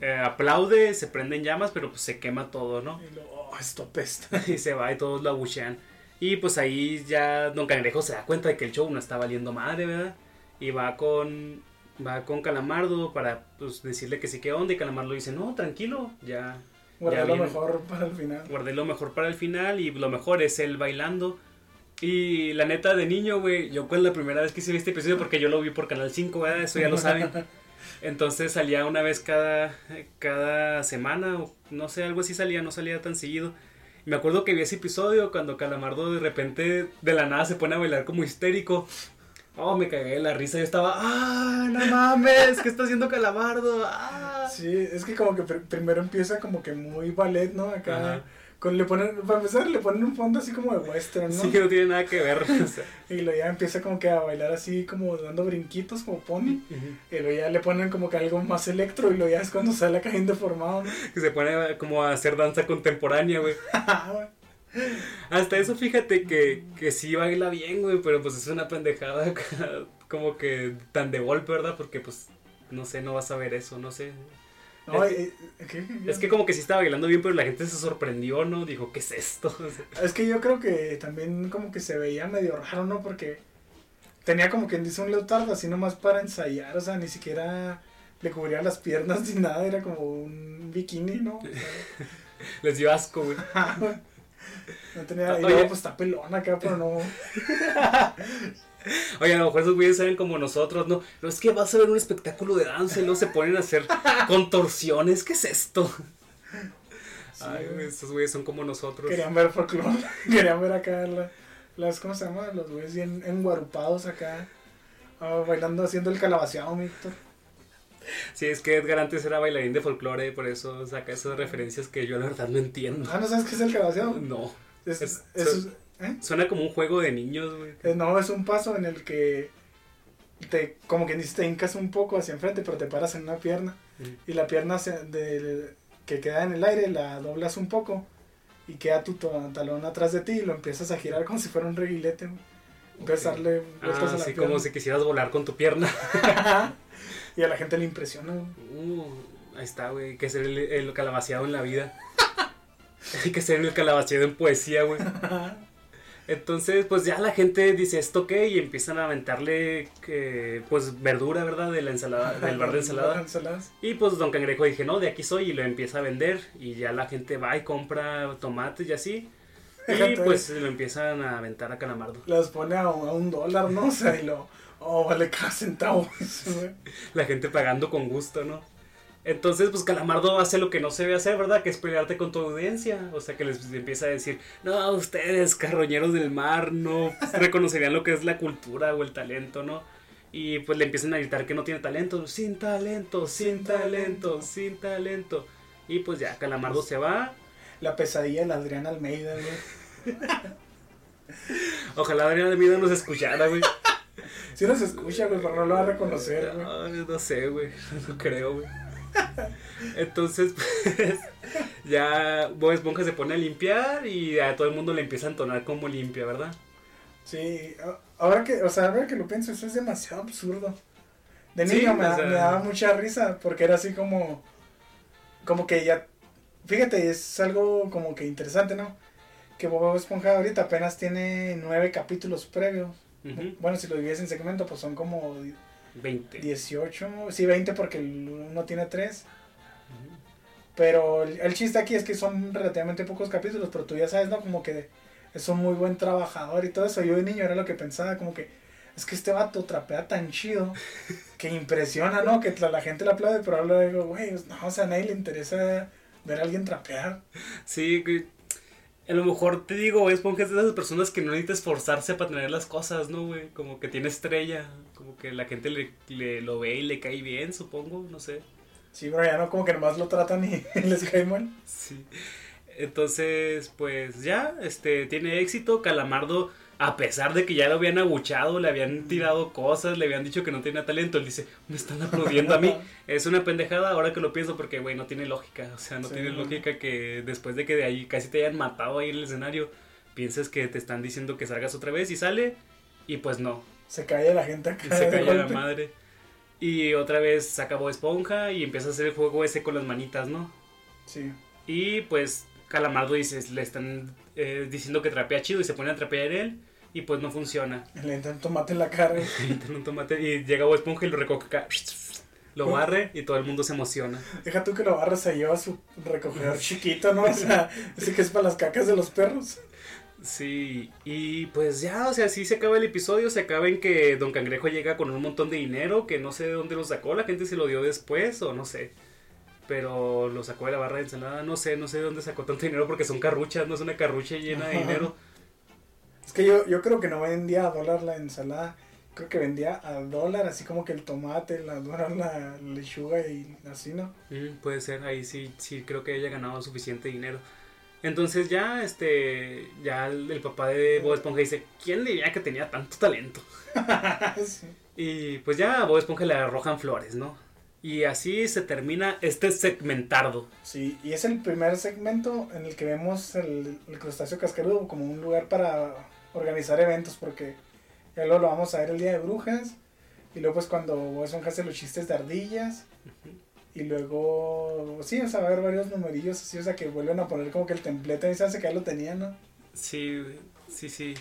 eh, aplaude, se prende en llamas, pero pues se quema todo, ¿no? Y luego, oh, esto apesta. y se va y todos lo abuchean. Y pues ahí ya Don Cangrejo se da cuenta de que el show no está valiendo madre, ¿verdad? Y va con va con Calamardo para pues, decirle que sí que onda y Calamardo dice, no, tranquilo, ya. Guardé lo mejor para el final. Guardé lo mejor para el final y lo mejor es él bailando. Y la neta de niño, güey, yo fue la primera vez que hice este episodio porque yo lo vi por Canal 5, ¿verdad? Eso ya lo saben. <laughs> Entonces salía una vez cada, cada semana, o no sé, algo así salía, no salía tan seguido. me acuerdo que vi ese episodio cuando Calamardo de repente de la nada se pone a bailar como histérico. Oh, me cagué de la risa. Yo estaba, ¡ah, no mames! ¿Qué está haciendo Calamardo? ¡Ah! Sí, es que como que primero empieza como que muy ballet, ¿no? Acá. Con, le ponen, para empezar, le ponen un fondo así como de western, ¿no? Sí, que no tiene nada que ver. <laughs> y luego ya empieza como que a bailar así, como dando brinquitos, como pony. Y luego ya le ponen como que algo más electro. Y luego ya es cuando sale acá deformado, ¿no? Que se pone como a hacer danza contemporánea, güey. <laughs> <laughs> Hasta eso fíjate que, que sí baila bien, güey, pero pues es una pendejada <laughs> como que tan de golpe, ¿verdad? Porque pues, no sé, no vas a ver eso, no sé. es, que, es, que, como que sí estaba bailando bien, pero la gente se sorprendió, ¿no? Dijo, ¿qué es esto? <laughs> es que yo creo que también como que se veía medio raro, ¿no? Porque tenía como quien dice un leotardo así nomás para ensayar, o sea, ni siquiera le cubría las piernas ni nada, era como un bikini, ¿no? Les dio asco, güey. No tenía idea, pues está pelona acá, pero no. <laughs> Oye, a lo mejor esos güeyes saben como nosotros, ¿no? Pero es que vas a ver un espectáculo de danza y no se ponen a hacer contorsiones. ¿Qué es esto? Ay, güey, estos güeyes son como nosotros. Querían ver folclore. <laughs> Querían ver acá las, ¿cómo se llama? Los güeyes bien enguarupados acá. Ah, bailando, haciendo el calabaceado, Víctor. Sí, es que Edgar antes era bailarín de folclore, por eso saca esas referencias que yo la verdad no entiendo. Ah, ¿no sabes qué es el calabaceado? No. Es, ¿eh? Suena como un juego de niños, güey. Eh, no, es un paso en el que te, como que te hincas un poco hacia enfrente, pero te paras en una pierna. Y la pierna de, que queda en el aire la doblas un poco y queda tu talón atrás de ti y lo empiezas a girar como si fuera un reguilete. Vueltas ah, a la así como si quisieras volar con tu pierna. <laughs> Y a la gente le impresiona. Uh, ahí está, güey. Hay que ser el, el calabaceado en la vida. <laughs> Hay que ser el calabaceado en poesía, güey. Entonces, pues ya la gente dice esto qué y empiezan a aventarle que, pues verdura, ¿verdad? De la ensalada, del <laughs> bar de ensalada. y pues Don Cangrejo dije, no, de aquí soy y lo empieza a vender y ya la gente va y compra tomates y así. Y pues lo empiezan a aventar a Calamardo. Las pone a, un dólar, ¿no? O sea, y lo, Oh, vale cada centavo. <laughs> la gente pagando con gusto, ¿no? Entonces, pues Calamardo hace lo que no se debe hacer, ¿verdad? Que es pelearte con tu audiencia. O sea, que les empieza a decir, no, ustedes, carroñeros del mar, no reconocerían lo que es la cultura o el talento, ¿no? Y pues le empiezan a gritar que no tiene talento, sin talento, sin talento, sin talento. Y pues ya, Calamardo se va. La pesadilla de Adriana Almeida, güey. Ojalá Adriana Almeida nos escuchara, güey. Si no se escucha, güey, pero no lo va a reconocer, güey. No, no sé, güey. <laughs> No creo, güey. Entonces, <laughs> pues, ya Bob Esponja se pone a limpiar y a todo el mundo le empieza a entonar como limpia, ¿verdad? Sí, ahora que, o sea, ahora que lo pienso, eso es demasiado absurdo. De niño me, me, daba mucha risa porque era así como, como que ya, fíjate, es algo como que interesante, ¿no? Que Bob Esponja ahorita apenas tiene nueve capítulos previos. Bueno, si lo divides en segmento, pues son como 20. 18, sí, 20 porque uno tiene 3. Pero el, chiste aquí es que son relativamente pocos capítulos, pero tú ya sabes, ¿no? Como que es un muy buen trabajador y todo eso. Yo de niño era lo que pensaba, como que es que este vato trapea tan chido que impresiona, ¿no? Que la, gente le aplaude, pero ahora digo, güey, no, o sea, a nadie le interesa ver a alguien trapear. Sí, a lo mejor te digo, Esponja es de esas personas que no necesita esforzarse para tener las cosas, ¿no, güey? Como que tiene estrella, como que la gente le, lo ve y le cae bien, supongo, no sé. Sí, pero ya no como que nomás lo tratan y <laughs> les cae mal. Sí. Entonces, pues ya, este, tiene éxito. Calamardo, a pesar de que ya lo habían abuchado, le habían tirado cosas, le habían dicho que no tenía talento, él dice, me están aplaudiendo a mí. <laughs> Es una pendejada ahora que lo pienso porque, güey, no tiene lógica. O sea, no Sí. tiene lógica que después de que de ahí casi te hayan matado ahí en el escenario, pienses que te están diciendo que salgas otra vez y sale. Y pues no, Se cae la gente acá. se calla la madre. Y otra vez se acabó Esponja y empieza a hacer el juego ese con las manitas, ¿no? Sí. Y pues Calamardo dice, le están eh, diciendo que trapea chido y se pone a trapear él y pues no funciona. Le entra tomate en la cara. <laughs> Tiene un tomate y llega Bob Esponja y lo recoge acá. Lo barre y todo el mundo se emociona. Deja tú que lo barra se lleva su recogedor <laughs> chiquito, ¿no? O sea, ese que es para las cacas de los perros. Sí, y pues ya, o sea, sí se acaba el episodio, se acaba en que Don Cangrejo llega con un montón de dinero que no sé de dónde lo sacó, la gente se lo dio después o no sé. Pero lo sacó de la barra de ensalada, no sé, no sé de dónde sacó tanto dinero porque son carruchas, no es una carrucha llena de dinero. Es que yo, yo creo que no vendía a dólar la ensalada. Creo que vendía a dólar, así como que el tomate, la <laughs> dólar, la lechuga y así, ¿no? Mm, puede ser, ahí sí, sí creo que haya ganado suficiente dinero. Entonces ya, este, ya el, el papá de Bob Esponja dice, ¿quién diría que tenía tanto talento? <laughs> Sí. Y pues ya a Bob Esponja le arrojan flores, ¿no? Y así se termina este segmentardo. Sí, y es el primer segmento en el que vemos el, el crustáceo cascarudo como un lugar para organizar eventos, porque ya luego lo vamos a ver el día de brujas, y luego pues cuando Esponja hace los chistes de ardillas, y luego, sí, o sea, va a haber varios numerillos así, o sea, que vuelven a poner como que el templete, y se hace que ya lo tenían, ¿no? Sí, sí, sí.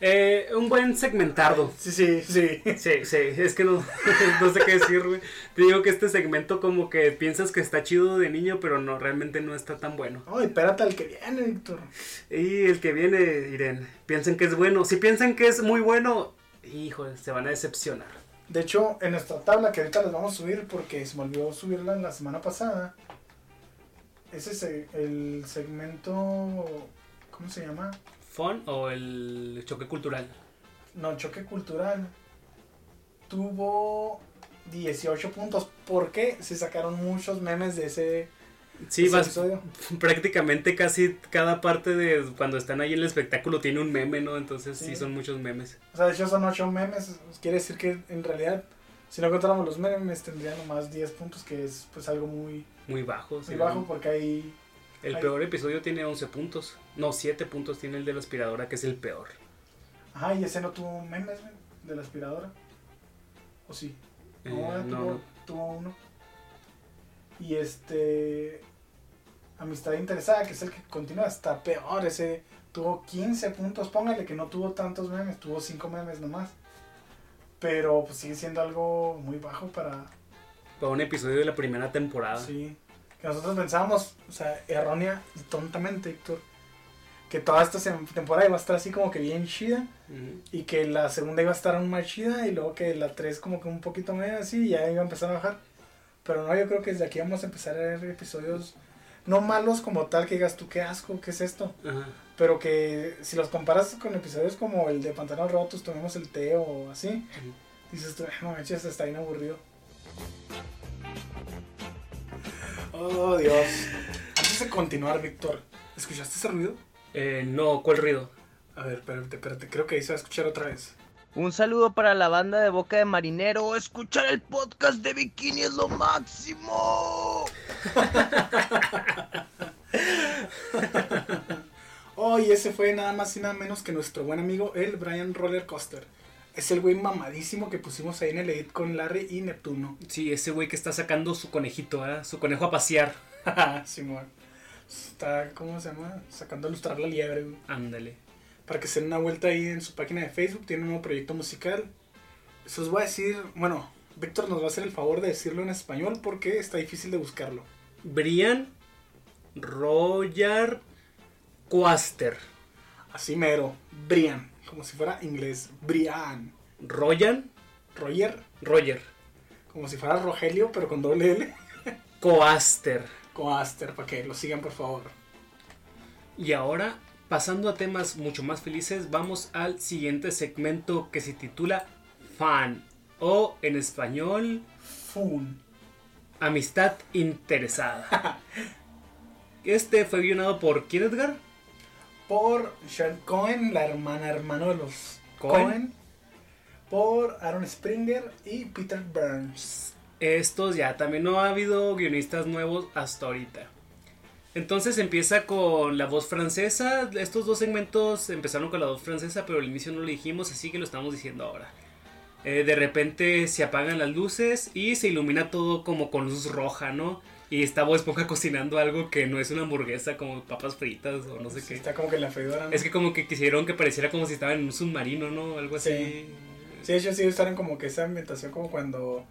Eh, un buen segmentardo. Sí, sí, sí. Sí, sí, es que no, <laughs> no sé qué decir, güey. Te digo que este segmento como que piensas que está chido de niño, pero no, realmente no está tan bueno. Ay, espérate al que viene, Víctor. Y el que viene, Irene, piensan que es bueno. Si piensan que es muy bueno, híjole, se van a decepcionar. De hecho, en nuestra tabla que ahorita les vamos a subir porque se me olvidó subirla la semana pasada. Ese es el segmento. ¿Cómo se llama? ¿Fun o el choque cultural? No, choque cultural. Tuvo 18 puntos. porque Se sacaron muchos memes de ese, Sí, vas, <laughs> prácticamente casi cada parte de cuando están ahí en el espectáculo tiene un meme, ¿no? Entonces sí, Sí. son muchos memes. O sea, de hecho son 8 memes. Quiere decir que en realidad, si no contáramos los memes, tendría nomás 10 puntos, que es pues algo muy, Muy bajos. muy sí. bajo porque hay... El Ay. peor episodio tiene 11 puntos. No, 7 puntos tiene el de la aspiradora, que es el peor. Ajá, y ese no tuvo memes, de la aspiradora. ¿O sí? Eh, No, no, tuvo, no. tuvo uno. Y este. Amistad interesada, que es el que continúa, está peor. Ese tuvo 15 puntos. Póngale que no tuvo tantos memes, tuvo 5 memes nomás. Pero pues sigue siendo algo muy bajo para. Para un episodio de la primera temporada. Sí. Que nosotros pensábamos, o sea, errónea y tontamente, Héctor, que toda esta temporada iba a estar así como que bien chida. Y que la segunda iba a estar aún más chida y luego que la 3 como que un poquito medio así y ya iba a empezar a bajar. Pero no, yo creo que desde aquí vamos a empezar a ver episodios no malos como tal que digas tú qué asco, qué es esto. Pero que si los comparas con episodios como el de Pantanos Rotos, tomemos el té o así, dices tú, no manches, está bien aburrido. Oh Dios. Antes de continuar, Víctor, ¿escuchaste ese ruido? Eh, no, ¿cuál ruido? A ver, espérate, espérate, creo que ahí se va a escuchar otra vez. Un saludo para la banda de Boca de Marinero. Escuchar el podcast de Bikini es lo máximo. <laughs> Oh, y ese fue nada más y nada menos que nuestro buen amigo, el Brian Roller Coaster. Es el güey mamadísimo que pusimos ahí en el edit con Larry y Neptuno. Sí, ese güey que está sacando su conejito, ¿verdad? Su conejo a pasear. <laughs> Simón. Está, ¿cómo se llama? Sacando a lustrar la liebre, güey. Ándale. Para que se den una vuelta ahí en su página de Facebook. Tiene un nuevo proyecto musical. Se os voy a decir, bueno, Víctor nos va a hacer el favor de decirlo en español porque está difícil de buscarlo. Brian Roger Coaster. Así mero, Brian, como si fuera inglés. Brian. Royan Roger, Roger como si fuera Rogelio, pero con doble L. <laughs> Coaster. Coaster, para que lo sigan por favor. Y ahora, pasando a temas mucho más felices, vamos al siguiente segmento que se titula Fan o en español Fun. Amistad Interesada. <laughs> Este fue guionado por ¿quién Edgar? Por Sean Cohen, la hermana hermano de los Cohen. Cohen. Por Aaron Springer y Peter Burns. Estos ya, también no ha habido guionistas nuevos hasta ahorita. Entonces empieza con la voz francesa. Estos dos segmentos empezaron con la voz francesa, pero al inicio no lo dijimos, así que lo estamos diciendo ahora. Eh, de repente se apagan las luces y se ilumina todo como con luz roja, ¿no? Y está Bob Esponja cocinando algo que no es una hamburguesa, como papas fritas o no sé Sí, qué. Está como que en la freidora. ¿no? Es que como que quisieron que pareciera como si estaba en un submarino, ¿no? Algo así. Sí. Ellos sí usaron como que esa ambientación como cuando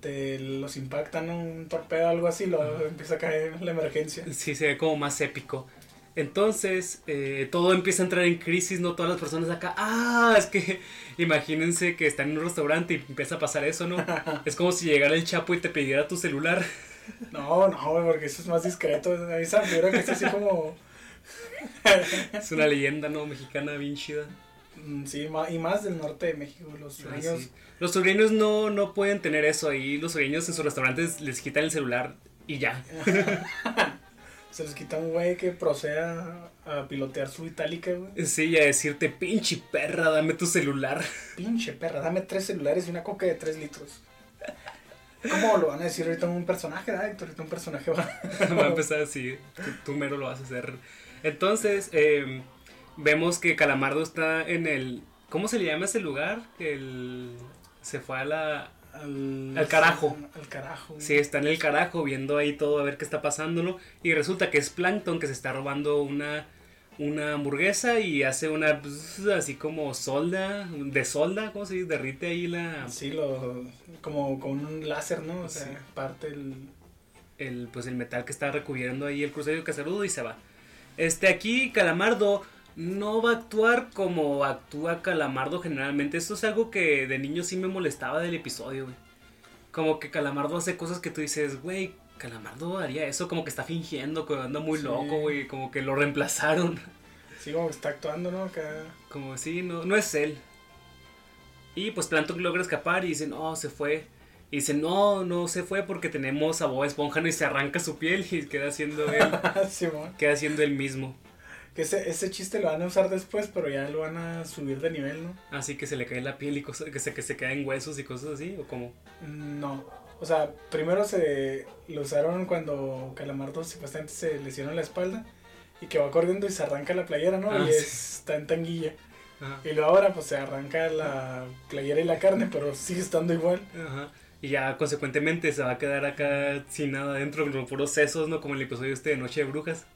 te los impactan un torpedo o algo así, lo empieza a caer la emergencia. Sí, se ve como más épico. Entonces, eh, todo empieza a entrar en crisis, ¿no? Todas las personas acá, ah, es que <laughs> imagínense que están en un restaurante y empieza a pasar eso, ¿no? <laughs> es como si llegara el Chapo y te pidiera tu celular. No, no, güey, porque eso es más discreto. A mí se me que es así como... <laughs> Es una leyenda, ¿no? Mexicana bien chida. Mm, Sí, y más del norte de México, los Ah, sureños. sí. Los sureños no, no pueden tener eso ahí. Los sureños en sus restaurantes les quitan el celular y ya. <laughs> Se les quita un güey que proceda a pilotear su itálica, güey. Sí, y a decirte, pinche perra, dame tu celular. Pinche perra, dame tres celulares y una coca de tres litros. ¿Cómo lo van a decir ahorita un personaje, ¿verdad, Héctor? Ahorita un personaje va. <laughs> Va a empezar así, tú, tú mero lo vas a hacer. Entonces, eh, vemos que Calamardo está en el... ¿Cómo se le llama ese lugar? El... Se fue a la... Al, Al carajo. Al carajo. Sí, está en el carajo viendo ahí todo a ver qué está pasándolo. Y resulta que es Plankton que se está robando una, una hamburguesa y hace una... pues, así como solda, de solda, ¿cómo se dice? Derrite ahí la... Sí, lo, como con un láser, ¿no? O sea, Sí. parte el... el, pues el metal que está recubriendo ahí el crucero casarudo y se va. Este aquí Calamardo no va a actuar como actúa Calamardo generalmente. Esto es algo que de niño sí me molestaba del episodio, güey. Como que Calamardo hace cosas que tú dices, güey, Calamardo haría eso, como que está fingiendo, que anda muy Sí. loco, güey, como que lo reemplazaron. <laughs> Sí, como que está actuando, ¿no? Acá. Como así, no, no es él. Y pues Plankton logra escapar y dice, no, se fue. Y dice, no, no se fue porque tenemos a Bob Esponja ¿no? y se arranca su piel y queda siendo él. <laughs> Queda siendo el mismo. Que ese, ese chiste lo van a usar después, pero ya lo van a subir de nivel, ¿no? Así que se le cae la piel y cosas, que se, que se caen huesos y cosas así, o como. No. O sea, primero se lo usaron cuando Calamardo supuestamente se lesionó la espalda y que va corriendo y se arranca la playera, ¿no? Ah, y sí. está en tanguilla. Ajá. Y luego ahora pues se arranca la playera y la carne, pero sigue estando igual. Ajá. Y ya consecuentemente se va a quedar acá sin nada dentro, con puros sesos, ¿no? Como el episodio este de Noche de Brujas.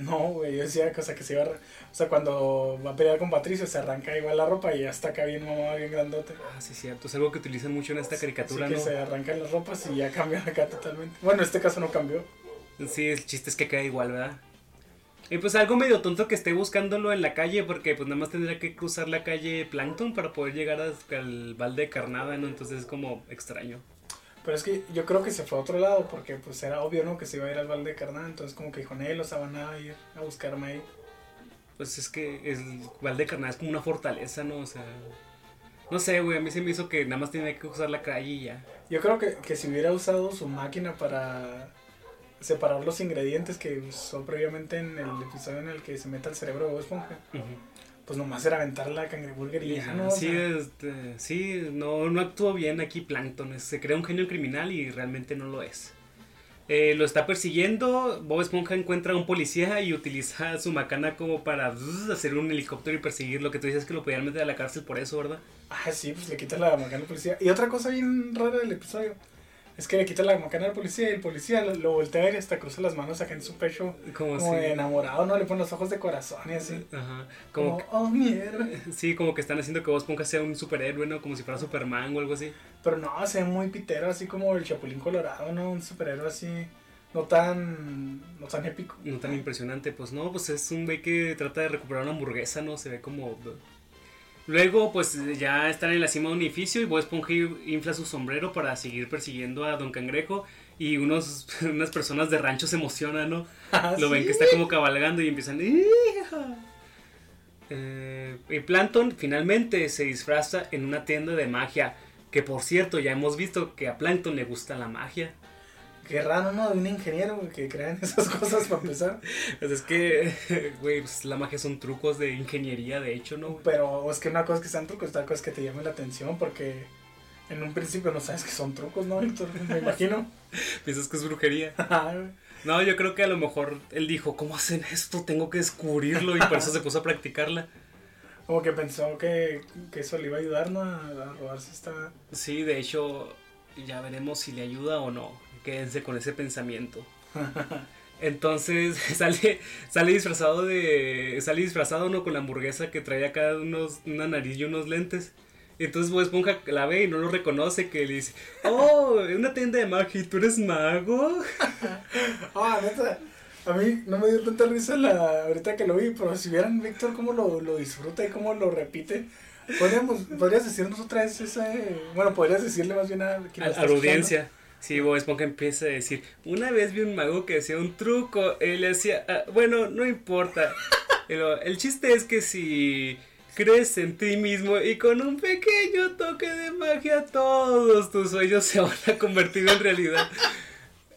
No, güey, yo decía cosa que se iba a... O sea, cuando va a pelear con Patricio se arranca igual la ropa y ya está acá bien mamado, bien grandote. Ah, sí, cierto. Es algo que utilizan mucho en esta caricatura, Así que ¿no? se arrancan las ropas y ya cambia acá totalmente. Bueno, en este caso no cambió. Sí, el chiste es que queda igual, ¿verdad? Y pues algo medio tonto que esté buscándolo en la calle, porque pues nada más tendría que cruzar la calle Plankton para poder llegar el balde de carnada, ¿no? Entonces es como extraño. Pero es que yo creo que se fue a otro lado porque pues era obvio, ¿no? Que se iba a ir al balde de carnada. Entonces como que dijo, Nel, o sea, van a ir a buscarme ahí. Pues es que el balde de carnada es como una fortaleza, ¿no? O sea... No sé, güey, a mí se me hizo que nada más tenía que cruzar la calle y ya. Yo creo que, que si hubiera usado su máquina para separar los ingredientes que usó previamente en el episodio en el que se mete al cerebro de Bob Esponja, Ujú. Pues nomás era aventar la cangreburger y ya, ¿no? O sí, sea, este, sí, no, no actuó bien aquí Plankton. Se crea un genio criminal y realmente no lo es. Eh, lo está persiguiendo. Bob Esponja encuentra a un policía y utiliza su macana como para hacer un helicóptero y perseguir lo que tú dices que lo podían meter a la cárcel por eso, ¿verdad? Ah, sí, pues le quita la macana al policía. Y otra cosa bien rara del episodio es que le quita la macana al policía y el policía lo, lo voltea a ver y hasta cruza las manos acá en su pecho Como, como si. de enamorado, ¿no? Le pone los ojos de corazón y así. Ajá. Como, Como, oh, mierda. que- <laughs> sí, como que están haciendo que Bob Esponja sea un superhéroe, ¿no? Como si fuera Superman o algo así. Pero no, se ve muy pitero, así como el Chapulín Colorado, ¿no? Un superhéroe así, no tan, no tan épico. No tan impresionante, pues no, pues es un güey que trata de recuperar una hamburguesa, ¿no? Se ve como... Luego, pues ya están en la cima de un edificio y Bob Esponja infla su sombrero para seguir persiguiendo a Don Cangrejo y unos, <laughs> unas personas de rancho se emocionan, ¿no? <laughs> Ah, Lo ven sí. que está como cabalgando y empiezan... "Hija". Eh, y Plankton finalmente se disfraza en una tienda de magia, que por cierto ya hemos visto que a Plankton le gusta la magia. Qué raro, ¿no? De un ingeniero que crean <laughs> esas cosas para empezar. Pues es que, <laughs> güey, pues la magia son trucos de ingeniería, de hecho, ¿no? Pero es que una cosa es que sean trucos, otra cosa es que te llamen la atención porque en un principio no sabes que son trucos, ¿no, Víctor? Me imagino. <laughs> Piensas que es brujería. No, yo creo que a lo mejor él dijo, ¿cómo hacen esto? Tengo que descubrirlo y por eso se puso a practicarla. Como que pensó que, que eso le iba a ayudar, ¿no? A, a robarse esta... Sí, de hecho, ya veremos si le ayuda o no. Quédense con ese pensamiento. <laughs> Entonces <laughs> sale, sale disfrazado de. Sale disfrazado no con la hamburguesa que trae acá unos, una nariz y unos lentes. Entonces Bob Esponja la ve y no lo reconoce, que le dice, oh, es una tienda de magia y tú eres mago. <laughs> Ah, neta. A mí no me dio tanta risa la, ahorita que lo vi, pero si vieran Víctor cómo lo, lo disfruta y cómo lo repite, podríamos, podrías decirnos otra vez ese, bueno, podrías decirle más bien a a la audiencia. Sí, Bob Esponja empieza a decir, una vez vi un mago que hacía un truco, él le hacía, "Ah, bueno, no importa. <laughs> Pero el chiste es que si crees en ti mismo y con un pequeño toque de magia todos tus sueños se van a convertir en realidad.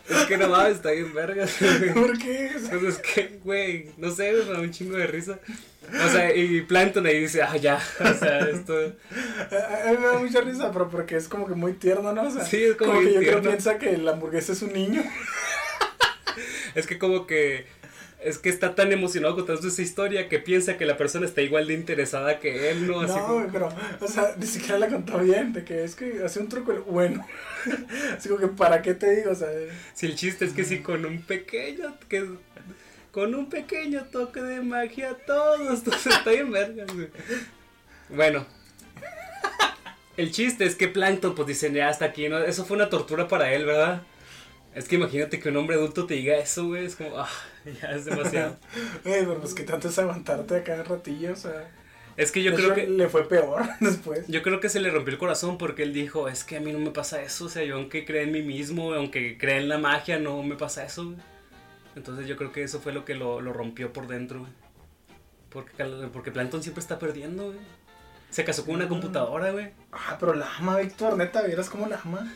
Es que no mames, está bien vergas. <laughs> güey. ¿Por qué? Pues es que, güey, no sé, me da un chingo de risa. O sea, y Plankton ahí dice, ah, ya, <laughs> o sea, esto... a, mí me da mucha risa, pero porque es como que muy tierno, ¿no? O sea, Sí, es como como que yo creo que piensa que la hamburguesa es un niño. Es que como que es que está tan emocionado contando esa historia que piensa que la persona está igual de interesada que él, ¿no? Así No, como- pero, o sea, ni siquiera la contó bien, de que es que hace un truco bueno. <laughs> Así como que, ¿para qué te digo? O sea, si el chiste es que si con un pequeño que con un pequeño toque de magia todos, todos está bien vergas, güey. Bueno. El chiste es que Plankton pues dicen ya hasta aquí, ¿no? Eso fue una tortura para él, ¿verdad? Es que imagínate que un hombre adulto te diga eso, güey, es como, ah, <laughs> ya es demasiado. <laughs> eh, pero pues que tanto es aguantarte acá en ratillo, o sea. Es que yo creo que Le fue peor <laughs> después. Yo creo que se le rompió el corazón porque él dijo, es que a mí no me pasa eso, o sea, yo aunque crea en mí mismo, aunque crea en la magia, no me pasa eso. güey". Entonces yo creo que eso fue lo que lo, lo rompió por dentro. güey. Porque, porque Plankton siempre está perdiendo, güey. Se casó con una Mm. computadora, güey. Ah, pero la ama, Víctor, neta, vieras cómo la ama.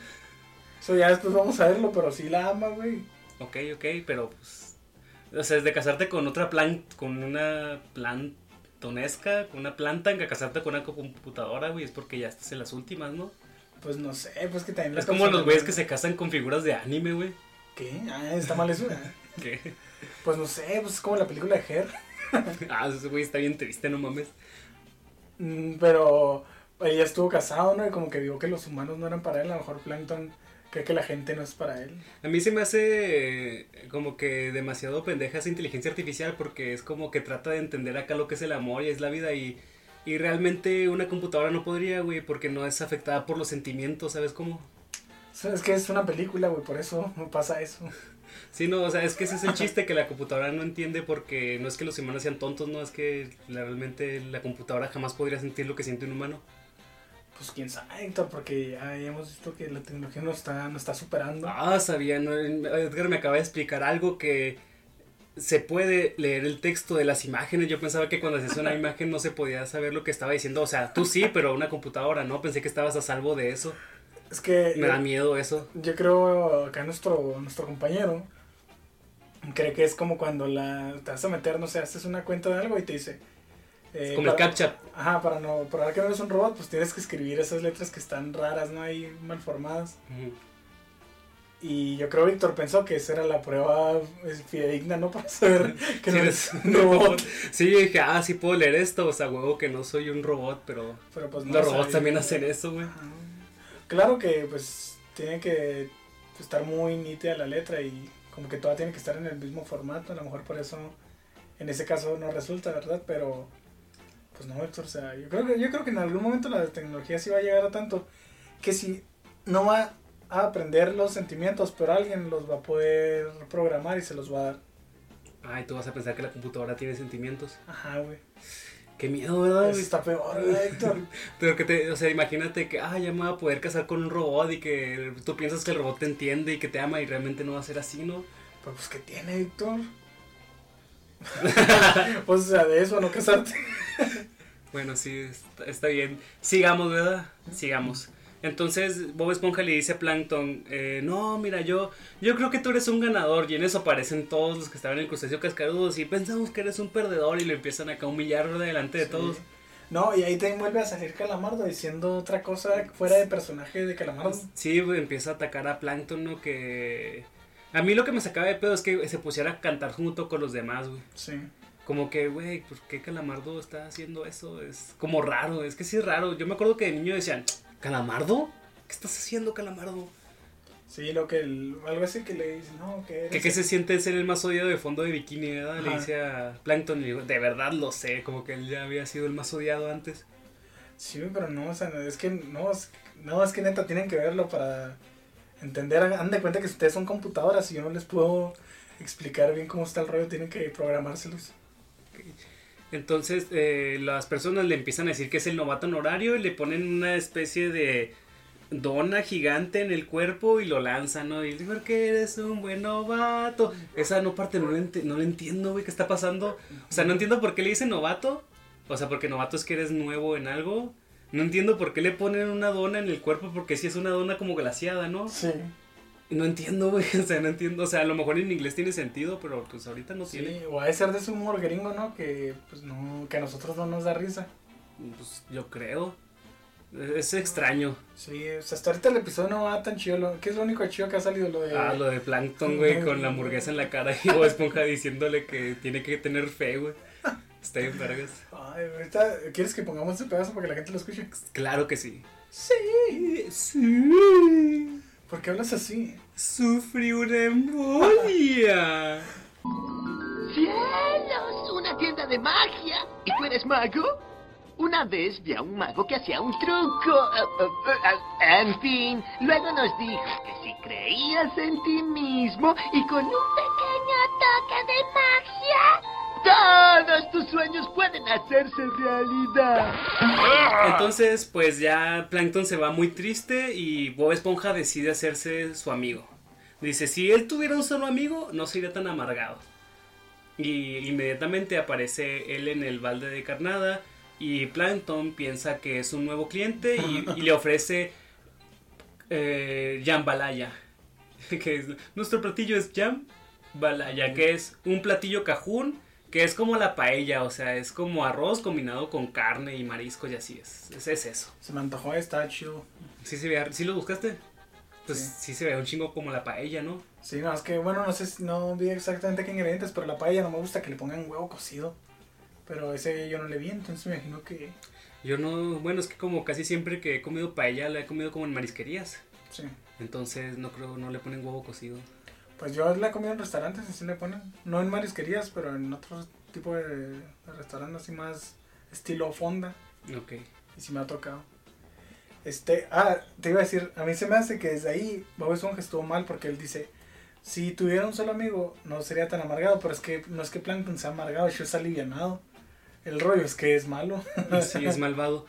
Eso ya después vamos a verlo, pero sí la ama, güey. Ok, ok, pero pues... O sea, es de casarte con otra plan... Con una plantonesca, con una planta, que casarte con una computadora, güey, es porque ya estás en las últimas, ¿no? Pues no sé, pues que también Es como los güeyes que se casan con figuras de anime, güey. ¿Qué? Ah, está mal eso. ¿eh? <laughs> ¿Qué? Pues no sé, pues es como la película de Her. <laughs> Ah, ese güey está bien triste, no mames. Mm, Pero ella estuvo casado, ¿no? Y como que digo que los humanos no eran para él. A lo mejor Plankton cree que la gente no es para él. A mí se me hace eh, como que demasiado pendeja esa inteligencia artificial porque es como que trata de entender acá lo que es el amor y es la vida y, y realmente una computadora no podría, güey, porque no es afectada por los sentimientos, ¿sabes cómo? Es que es una película, güey, por eso no pasa eso. <laughs> Sí, no, o sea, es que ese es el chiste que la computadora no entiende porque no es que los humanos sean tontos, no, es que la- realmente la computadora jamás podría sentir lo que siente un humano. Pues quién sabe, Héctor, porque ya hemos visto que la tecnología nos está, nos está superando. Ah, sabía, no, Edgar me acaba de explicar algo que se puede leer el texto de las imágenes. Yo pensaba que cuando hacías una <laughs> imagen no se podía saber lo que estaba diciendo. O sea, tú sí, pero una computadora no. Pensé que estabas a salvo de eso. Es que Me da miedo eso. yo creo acá nuestro, nuestro compañero cree que es como cuando la, te vas a meter, no sé, haces una cuenta de algo y te dice... eh, Como el CAPTCHA. Ajá, para no, para que no eres un robot, pues tienes que escribir esas letras que están raras, ¿no? Ahí mal formadas. Y yo creo Víctor pensó que esa era la prueba eh, fidedigna, ¿no? <laughs> Para saber que Sí, no eres <laughs> un robot. Sí, yo dije, ah, sí puedo leer esto. O sea, huevo que no soy un robot, pero Pero pues no los sabía. robots también hacen eso, güey. Claro que pues tiene que estar muy nítida la letra y como que toda tiene que estar en el mismo formato. A lo mejor por eso en ese caso no resulta, ¿verdad? Pero pues no, Héctor, o sea, yo creo que, yo creo que en algún momento la tecnología sí va a llegar a tanto que si no va a aprender los sentimientos, pero alguien los va a poder programar y se los va a dar. Ay, tú vas a pensar que la computadora tiene sentimientos. Ajá, güey. Qué miedo, ¿verdad? Eso está peor, ¿verdad, Héctor. <laughs> Pero que te, o sea, imagínate que, ah, ya me voy a poder casar con un robot y que tú piensas que el robot te entiende y que te ama y realmente no va a ser así, ¿no? Pero pues, ¿qué tiene, Héctor? <laughs> pues, o sea, de eso, no casarte. Bueno, sí, está, bien. Sigamos, ¿verdad? Sigamos. Entonces Bob Esponja le dice a Plankton, eh, no, mira, yo, yo creo que tú eres un ganador. Y en eso aparecen todos los que estaban en el crustáceo cascarudos y pensamos que eres un perdedor y lo empiezan acá a humillar delante de Sí. todos. No, y ahí también vuelve a salir Calamardo diciendo otra cosa fuera de personaje de Calamardo. Sí, empieza a atacar a Plankton, ¿no? Que... A mí lo que me sacaba de pedo es que se pusiera a cantar junto con los demás, güey. Sí. Como que, güey, ¿por qué Calamardo está haciendo eso? Es como raro, es que sí es raro. Yo me acuerdo que de niño decían, ¿Calamardo? ¿Qué estás haciendo, Calamardo? Sí, lo que el, algo así que le dice, no, que eres ¿Qué, qué se siente ser el más odiado de fondo de bikini, verdad? Le dice a Plankton y digo, de verdad lo sé, como que él ya había sido el más odiado antes. Sí, pero no, o sea, es que no, es, no, es que neta tienen que verlo para entender. Han de cuenta que ustedes son computadoras y yo no les puedo explicar bien cómo está el rollo, tienen que programárselos. Entonces eh, las personas le empiezan a decir que es el novato honorario y le ponen una especie de dona gigante en el cuerpo y lo lanzan, ¿no? Y dice, porque eres un buen novato. Esa no parte, no la, enti- no entiendo, güey, ¿qué está pasando? O sea, no entiendo por qué le dicen novato. O sea, porque novato es que eres nuevo en algo. No entiendo por qué le ponen una dona en el cuerpo, porque si es una dona como glaciada, ¿no? Sí, No entiendo, güey, <laughs> o sea, no entiendo. O sea, a lo mejor en inglés tiene sentido, pero pues ahorita no tiene. sí, o ha de ser de su humor gringo, ¿no? Que, pues, no, que a nosotros no nos da risa. Pues yo creo. Es extraño. Sí, o sea, hasta ahorita el episodio no va tan chido. Lo, ¿Qué es lo único chido que ha salido? Lo de... Ah, lo de Plankton, güey, con la hamburguesa en la cara y Bob Esponja diciéndole que tiene que tener fe, güey. Está bien, vergas. Ay, ahorita, ¿quieres que pongamos ese pedazo para que la gente lo escuche? Claro que sí. Sí. Sí. ¿Por qué hablas así? Sufrí una embolia. <laughs> ¡Cielos! ¡Una tienda de magia! ¿Y tú eres mago? Una vez vi a un mago que hacía un truco. En fin, luego nos dijo que si creías en ti mismo y con un pequeño toque de magia, todos tus sueños pueden hacerse realidad. Entonces, pues ya Plankton se va muy triste y Bob Esponja decide hacerse su amigo. Dice, si él tuviera un solo amigo, no sería tan amargado. Y inmediatamente aparece él en el balde de carnada y Plankton piensa que es un nuevo cliente y, le ofrece eh, jambalaya. <laughs> Que es- nuestro platillo es jambalaya, que es un platillo cajún que es como la paella, o sea, es como arroz combinado con carne y mariscos y así es. Es, es eso. Se me antojó, está chido. ¿Sí, se ve, ¿Sí lo buscaste? Pues Sí. sí. se ve un chingo como la paella, ¿no? Sí, no, es que, bueno, no sé, si- no vi exactamente qué ingredientes, pero la paella no me gusta que le pongan huevo cocido. Pero ese yo no le vi, entonces me imagino que, Yo no, bueno, es que como casi siempre que he comido paella la he comido como en marisquerías. sí. Entonces no creo, no le ponen huevo cocido. Pues yo la he comido en restaurantes, así le ponen. No en marisquerías, pero en otro tipo de, de restaurantes así más estilo fonda. Ok. Y sí me ha tocado. Este, ah, te iba a decir, a mí se me hace que desde ahí Bob Esponja estuvo mal porque él dice, si tuviera un solo amigo no sería tan amargado, pero es que no es que Plankton sea amargado, yo es alivianado. El rollo es que es malo. Sí, es <laughs> malvado.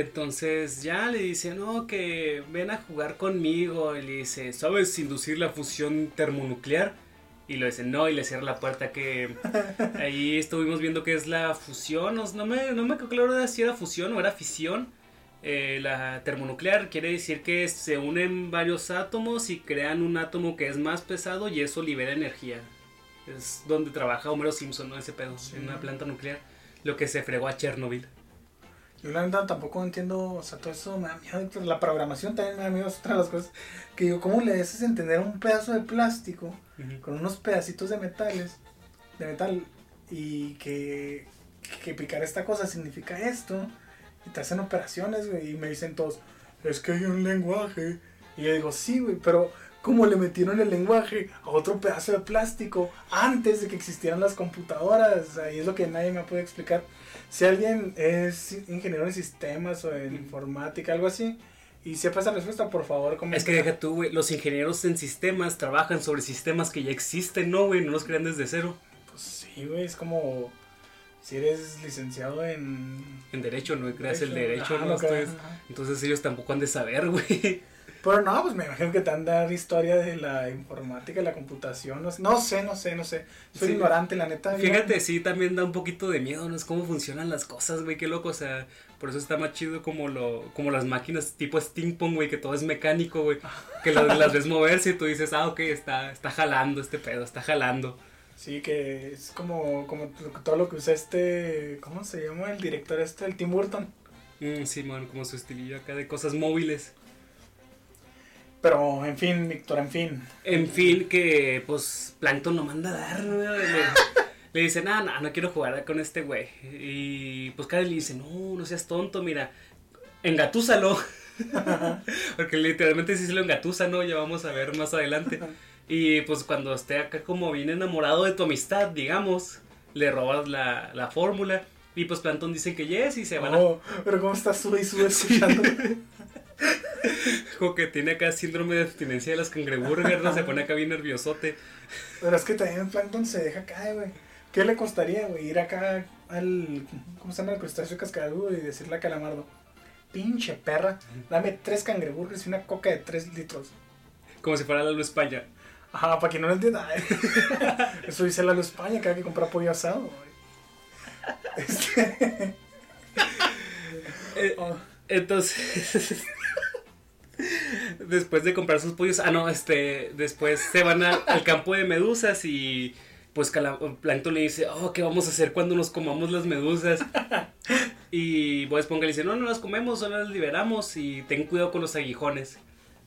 Entonces ya le dice, no, que ven a jugar conmigo. Y le dice, ¿sabes inducir la fusión termonuclear? Y lo dice, no, y le cierra la puerta que <laughs> ahí estuvimos viendo que es la fusión. No, no me, no me quedó claro si era fusión o era fisión. Eh, la termonuclear quiere decir que se unen varios átomos y crean un átomo que es más pesado y eso libera energía. Es donde trabaja Homero Simpson, ¿no? Ese pedo, Sí. en una planta nuclear. Lo que se fregó a Chernobyl. Yo la verdad tampoco entiendo, o sea, todo eso me da miedo. La programación también me da miedo, es otra de las cosas. Que digo, ¿cómo le haces entender un pedazo de plástico con unos pedacitos de metales, de metal, y que, que picar esta cosa significa esto? Y te hacen operaciones, güey, y me dicen todos, es que hay un lenguaje. Y yo digo, sí, güey, pero ¿cómo le metieron el lenguaje a otro pedazo de plástico antes de que existieran las computadoras? O sea, y es lo que nadie me puede explicar. Si alguien es ingeniero en sistemas o en informática, algo así, y sepa esa respuesta, por favor, Es que deja tú, güey, los ingenieros en sistemas trabajan sobre sistemas que ya existen, ¿no, güey? No los crean desde cero. Pues sí, güey, es como si eres licenciado en... En derecho, no creas el derecho, Entonces, entonces ellos tampoco han de saber, güey. Pero no, pues me imagino que te han dado historia de la informática, de la computación. No, sé, no sé, no sé, no sé. Soy Sí. ignorante, la neta. Fíjate, sí, también da un poquito de miedo, ¿no? Es cómo funcionan las cosas, güey, qué loco, o sea, por eso está más chido como lo, como las máquinas tipo steampunk, güey, que todo es mecánico, güey, <laughs> que las, las ves moverse y tú dices, ah, ok, está, está jalando este pedo, está jalando. Sí, que es como, como todo lo que usa este. ¿Cómo se llama el director este? El Tim Burton. Mm, sí, man, como su estilillo acá de cosas móviles. Pero, en fin, Víctor, en fin. En fin, que pues Plankton lo manda a dar, ¿no? Le, le dice, no, no, no quiero jugar con este güey. Y pues Karen le dice, no, no seas tonto, mira, engatúzalo. <laughs> Porque literalmente sí se lo engatusa, ¿no? Ya vamos a ver más adelante. Y pues cuando esté acá como bien enamorado de tu amistad, digamos, le robas la, la fórmula. Y pues Plankton dice que yes y se van a... Oh, pero ¿cómo estás sube y sube escuchando? <laughs> Como que tiene acá síndrome de abstinencia de las cangreburgers, ¿no? Se pone acá bien nerviosote. pero es que también Plankton se deja caer, güey. ¿Qué le costaría, güey? Ir acá al. ¿Cómo se llama? El crustáceo cascarudo y decirle a Calamardo: Pinche perra, dame tres cangreburgers y una coca de tres litros. Como si fuera la luz España. Ajá, para quien no lo entienda. ¿eh? <laughs> Eso dice Lalo España, que hay que comprar pollo asado, güey. <laughs> Este. Eh, <laughs> oh, Entonces, <laughs> después de comprar sus pollos, ah, no, este, después se van al- al campo de medusas y pues Plankton le dice, oh, ¿qué vamos a hacer cuando nos comamos las medusas? Y Bob Esponja le dice, no, no las comemos, solo las liberamos y ten cuidado con los aguijones.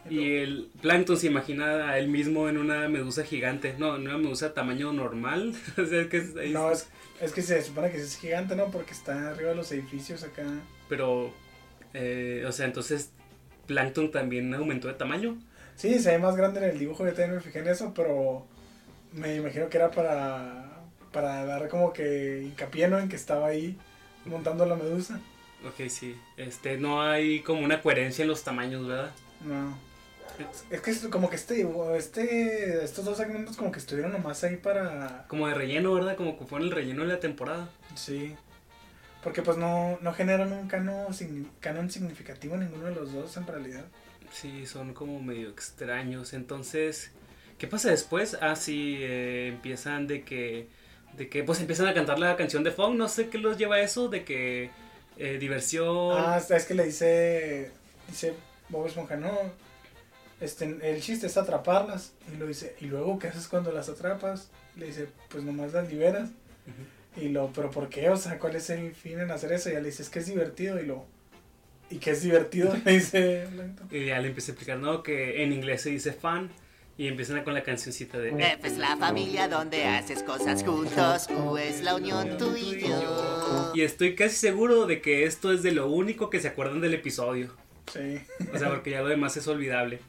Y el Plankton se imagina a él mismo en una medusa gigante, no, en una medusa tamaño normal. <laughs> o sea, que es, No, es, es que se supone que es gigante, ¿no? Porque está arriba de los edificios acá. Pero, eh, o sea, entonces Plankton también aumentó de tamaño. Sí, se ve más grande en el dibujo, yo también me fijé en eso, pero me imagino que era para, para dar como que hincapié, ¿no? En que estaba ahí montando la medusa. Ok, sí. Este, no hay como una coherencia en los tamaños, ¿verdad? No. Es que es como que este este, estos dos segmentos como que estuvieron nomás ahí para... Como de relleno, ¿verdad? Como que fue en el relleno de la temporada. Sí. Porque pues no, no generan un canon, signi- canon significativo ninguno de los dos en realidad. Sí, son como medio extraños. Entonces, ¿qué pasa después? Ah, sí, eh, empiezan de que, de que, pues empiezan a cantar la canción de Fong. No sé qué los lleva a eso, de que eh, diversión. Ah, es que le dice, dice Bob Esponja, no, este, el chiste es atraparlas. Y lo dice, ¿y luego qué haces cuando las atrapas? Le dice, pues nomás las liberas. Y lo, pero ¿por qué? O sea, ¿cuál es el fin en hacer eso? Y ya le dice, es que es divertido. Y lo, ¿y qué es divertido? <laughs> Le dice. Y ya le empieza a explicar, ¿no? Que en inglés se dice fan. Y empiezan con la cancioncita de... F es la familia donde haces cosas juntos. U es la unión tú y yo. Y estoy casi seguro de que esto es de lo único que se acuerdan del episodio. Sí. O sea, porque ya lo demás es olvidable.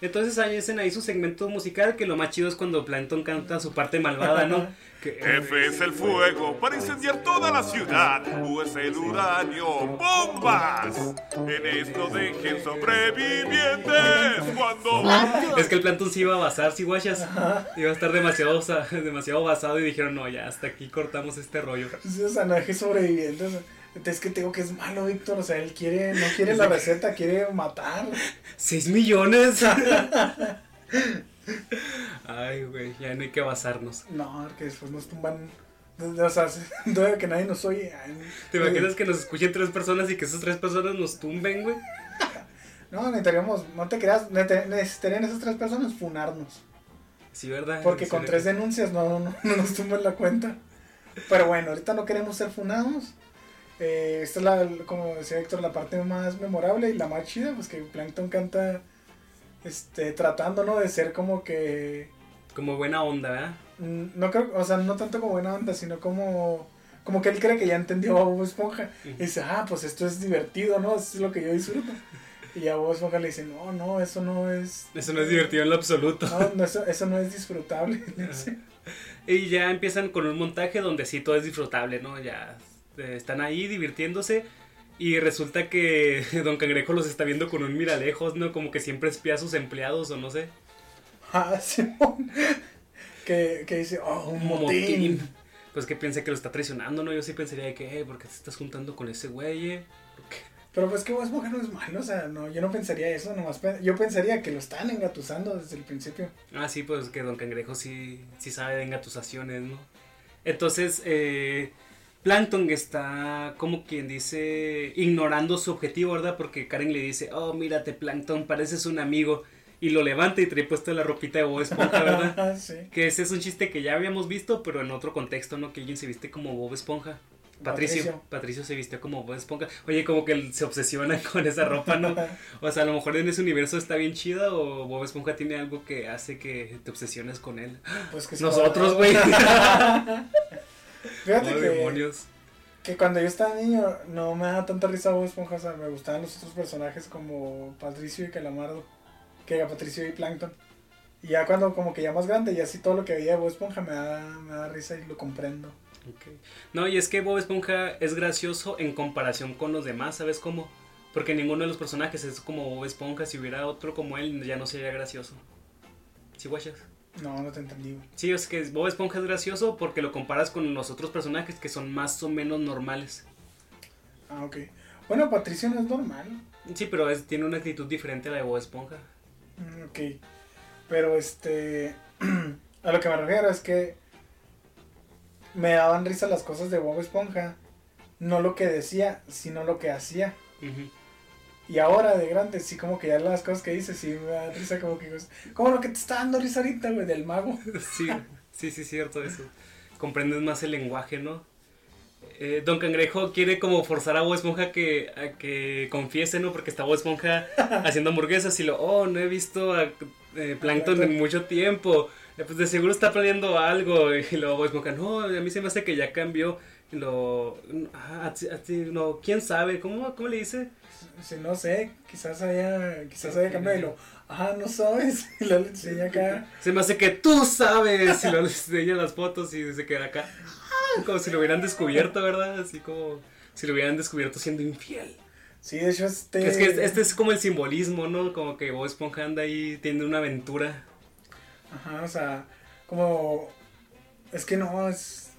Entonces ahí hacen ahí su segmento musical, que lo más chido es cuando Plankton canta su parte malvada, ¿no? <laughs> F es el fuego para incendiar toda la ciudad. U es el uranio, bombas. En esto dejen sobrevivientes cuando... <laughs> es que el Plankton se iba a basar, si guachas. Iba a estar demasiado, demasiado basado y dijeron, no, ya, hasta aquí cortamos este rollo. No deje sobrevivientes. Es que te digo que es malo, Víctor. O sea, él quiere, no quiere la receta, quiere matar. ¡Seis millones! <laughs> Ay, güey, ya no hay que basarnos. No, porque después nos tumban. O sea, <laughs> duele que nadie nos oye. Ay, ¿Te imaginas que nos escuchen tres personas y que esas tres personas nos tumben, güey? <laughs> No, necesitaríamos, no te creas, nece- necesitarían esas tres personas funarnos. Sí, ¿verdad? Porque con tres denuncias no, no, no nos tumban la cuenta. Pero bueno, ahorita no queremos ser funados. Eh, esta es la, como decía Héctor, la parte más memorable y la más chida, pues que Plankton canta este, tratando, ¿no? De ser como que Como buena onda, ¿verdad? Mm, No creo, o sea, no tanto como buena onda, sino como, como que él cree que ya entendió a Bob Esponja. Y dice, ah, pues esto es divertido, ¿no? Eso es lo que yo disfruto. <laughs> Y a Bob Esponja le dice, no, no, eso no es... Eso no es divertido en lo absoluto. No, no, eso, eso no es disfrutable. <laughs> Y ya empiezan con un montaje donde sí todo es disfrutable, ¿no? Ya eh, están ahí divirtiéndose. Y resulta que <laughs> Don Cangrejo los está viendo con un miralejos, ¿no? Como que siempre espía a sus empleados o no sé. Ah, <laughs> Simón. Que, que dice, oh, un motín. Pues que piensa que lo está traicionando, ¿no? Yo sí pensaría de que, eh, ¿por qué te estás juntando con ese güey? eh? Pero pues que Esponja no es malo, o sea, no, yo no pensaría eso, nomás pe- yo pensaría que lo están engatusando desde el principio. Ah, sí, pues que Don Cangrejo sí, sí sabe de engatusaciones, ¿no? Entonces, eh, Plankton está como quien dice ignorando su objetivo, ¿verdad? Porque Karen le dice, oh, mírate Plankton, pareces un amigo. Y lo levanta y trae puesto la ropita de Bob Esponja, ¿verdad? <laughs> sí. que ese es un chiste que ya habíamos visto, pero en otro contexto, ¿no? Que alguien se viste como Bob Esponja. Patricio, Patricio. Patricio, se vistió como Bob Esponja. Oye, como que se obsesiona <laughs> con esa ropa, ¿no? <laughs> O sea, a lo mejor en ese universo está bien chida o Bob Esponja tiene algo que hace que te obsesiones con él. Pues que Nosotros, güey. Fíjate que, demonios. que cuando yo estaba niño no me daba tanta risa Bob Esponja, o sea, me gustaban los otros personajes como Patricio y Calamardo, que era Patricio y Plankton. Y ya cuando como que ya más grande, ya sí todo lo que veía de Bob Esponja me da, me da risa y lo comprendo. No, y es que Bob Esponja es gracioso en comparación con los demás, ¿sabes cómo? Porque ninguno de los personajes es como Bob Esponja. Si hubiera otro como él, ya no sería gracioso. ¿Sí, guachas? No, no te entendí. Sí, es que Bob Esponja es gracioso porque lo comparas con los otros personajes que son más o menos normales. Ah, ok. Bueno, Patricio no es normal. Sí, pero es- tiene una actitud diferente a la de Bob Esponja. Mm, Ok. Pero este. <clears throat> a lo que me refiero es que. Me daban risa las cosas de Bob Esponja. No lo que decía, sino lo que hacía. Ujú. Y ahora de grande, sí, como que ya las cosas que dice, sí me da risa, como que. Como lo que te está dando risa ahorita, güey, del mago. <laughs> Sí, sí, sí, cierto eso. Comprendes más el lenguaje, ¿no? Eh, Don Cangrejo quiere como forzar a Bob Esponja que, a que confiese, ¿no? Porque está Bob Esponja <laughs> haciendo hamburguesas y lo, oh, no he visto a eh, Plankton en mucho tiempo. Eh, Pues de seguro está planeando algo. Y luego Bob Esponja, no, a mí se me hace que ya cambió. Lo, ah, a ti- a ti, no, ¿quién sabe? ¿Cómo, cómo le dice? Si no sé, quizás haya. Quizás haya cambiado y lo. Ah, no sabes. <laughs> Y lo le enseña acá. Se me hace que tú sabes. Y les enseña las fotos y se queda acá. ah, Como si lo hubieran descubierto, ¿verdad? Así como si lo hubieran descubierto siendo infiel. Sí, de hecho, este. Es que este- es como el simbolismo, ¿no? Como que Bob Esponja anda ahí teniendo una aventura. Ajá, o sea, como... Es que no, es...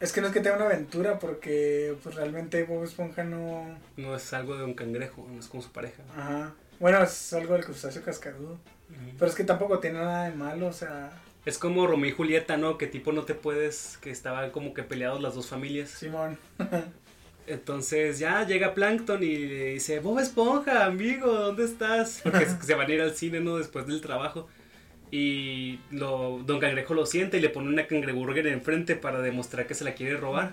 Es que no es que tenga una aventura, porque pues realmente Bob Esponja no... No es algo de un cangrejo, no es como su pareja. Ajá. Bueno, es algo del crustáceo cascarudo. Pero es que tampoco tiene nada de malo, o sea... Es como Romeo y Julieta, ¿no? Que tipo no te puedes, que estaban como que peleados las dos familias. Simón. <laughs> Entonces ya llega Plankton y le dice, Bob Esponja, amigo, ¿dónde estás? Porque se- <laughs> se van a ir al cine, ¿no? Después del trabajo. Y lo, Don Cangrejo lo siente y le pone una cangreburger enfrente para demostrar que se la quiere robar.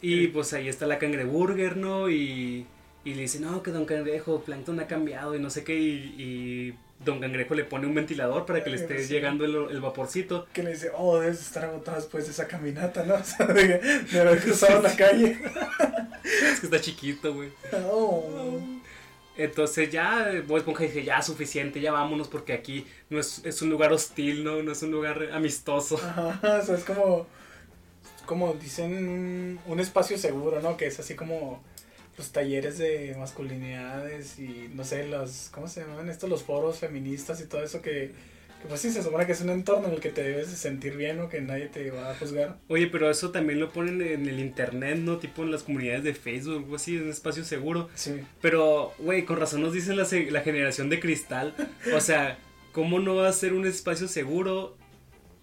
Y pues ahí está la cangreburger, ¿no? Y, y le dice, no, que Don Cangrejo, Plankton ha cambiado y no sé qué. Y, y Don Cangrejo le pone un ventilador para que le esté Sí. llegando el, el vaporcito. Que le dice, oh, debes estar agotado después de esa caminata, ¿no? <laughs> O sea, de, de haber cruzado la <laughs> calle. Es que está chiquito, güey. <laughs> Oh. Entonces ya Bob Esponja dice, ya suficiente, ya vámonos porque aquí no es, es un lugar hostil, ¿no? No es un lugar amistoso. Ajá, <laughs> o sea, es como, como dicen, un, espacio seguro, ¿no? Que es así como los talleres de masculinidades y no sé, los, ¿cómo se llaman estos? Los foros feministas y todo eso que pues sí, se supone que es un entorno en el que te debes de sentir bien o que nadie te va a juzgar. Oye, pero eso también lo ponen en el internet, ¿no? Tipo en las comunidades de Facebook, algo así, en un espacio seguro. Sí. Pero, güey, con razón nos dicen la, la generación de cristal. O sea, ¿cómo no va a ser un espacio seguro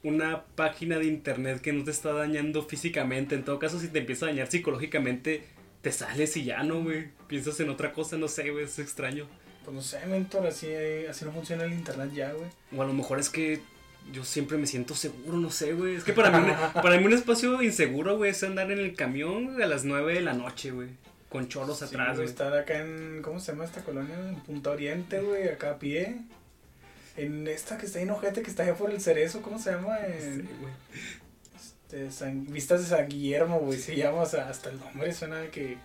una página de internet que no te está dañando físicamente? En todo caso, si te empieza a dañar psicológicamente, te sales y ya no, güey. Piensas en otra cosa, no sé, güey, es extraño. Pues no sé, mentor, así, así no funciona el internet ya, güey. O a lo mejor es que yo siempre me siento seguro, no sé, güey. Es que para mí, <laughs> para mí un espacio inseguro, güey, es andar en el camión a las 9 de la noche, güey. Con choros Sí, atrás, güey, estar acá en, ¿cómo se llama esta colonia? En Punta Oriente, güey, acá a pie. En esta que está en Ojete, que está allá por el Cerezo, ¿cómo se llama? En, Sí, güey. este, San- Vistas de San Guillermo, güey, se llama, o sea, hasta el nombre suena que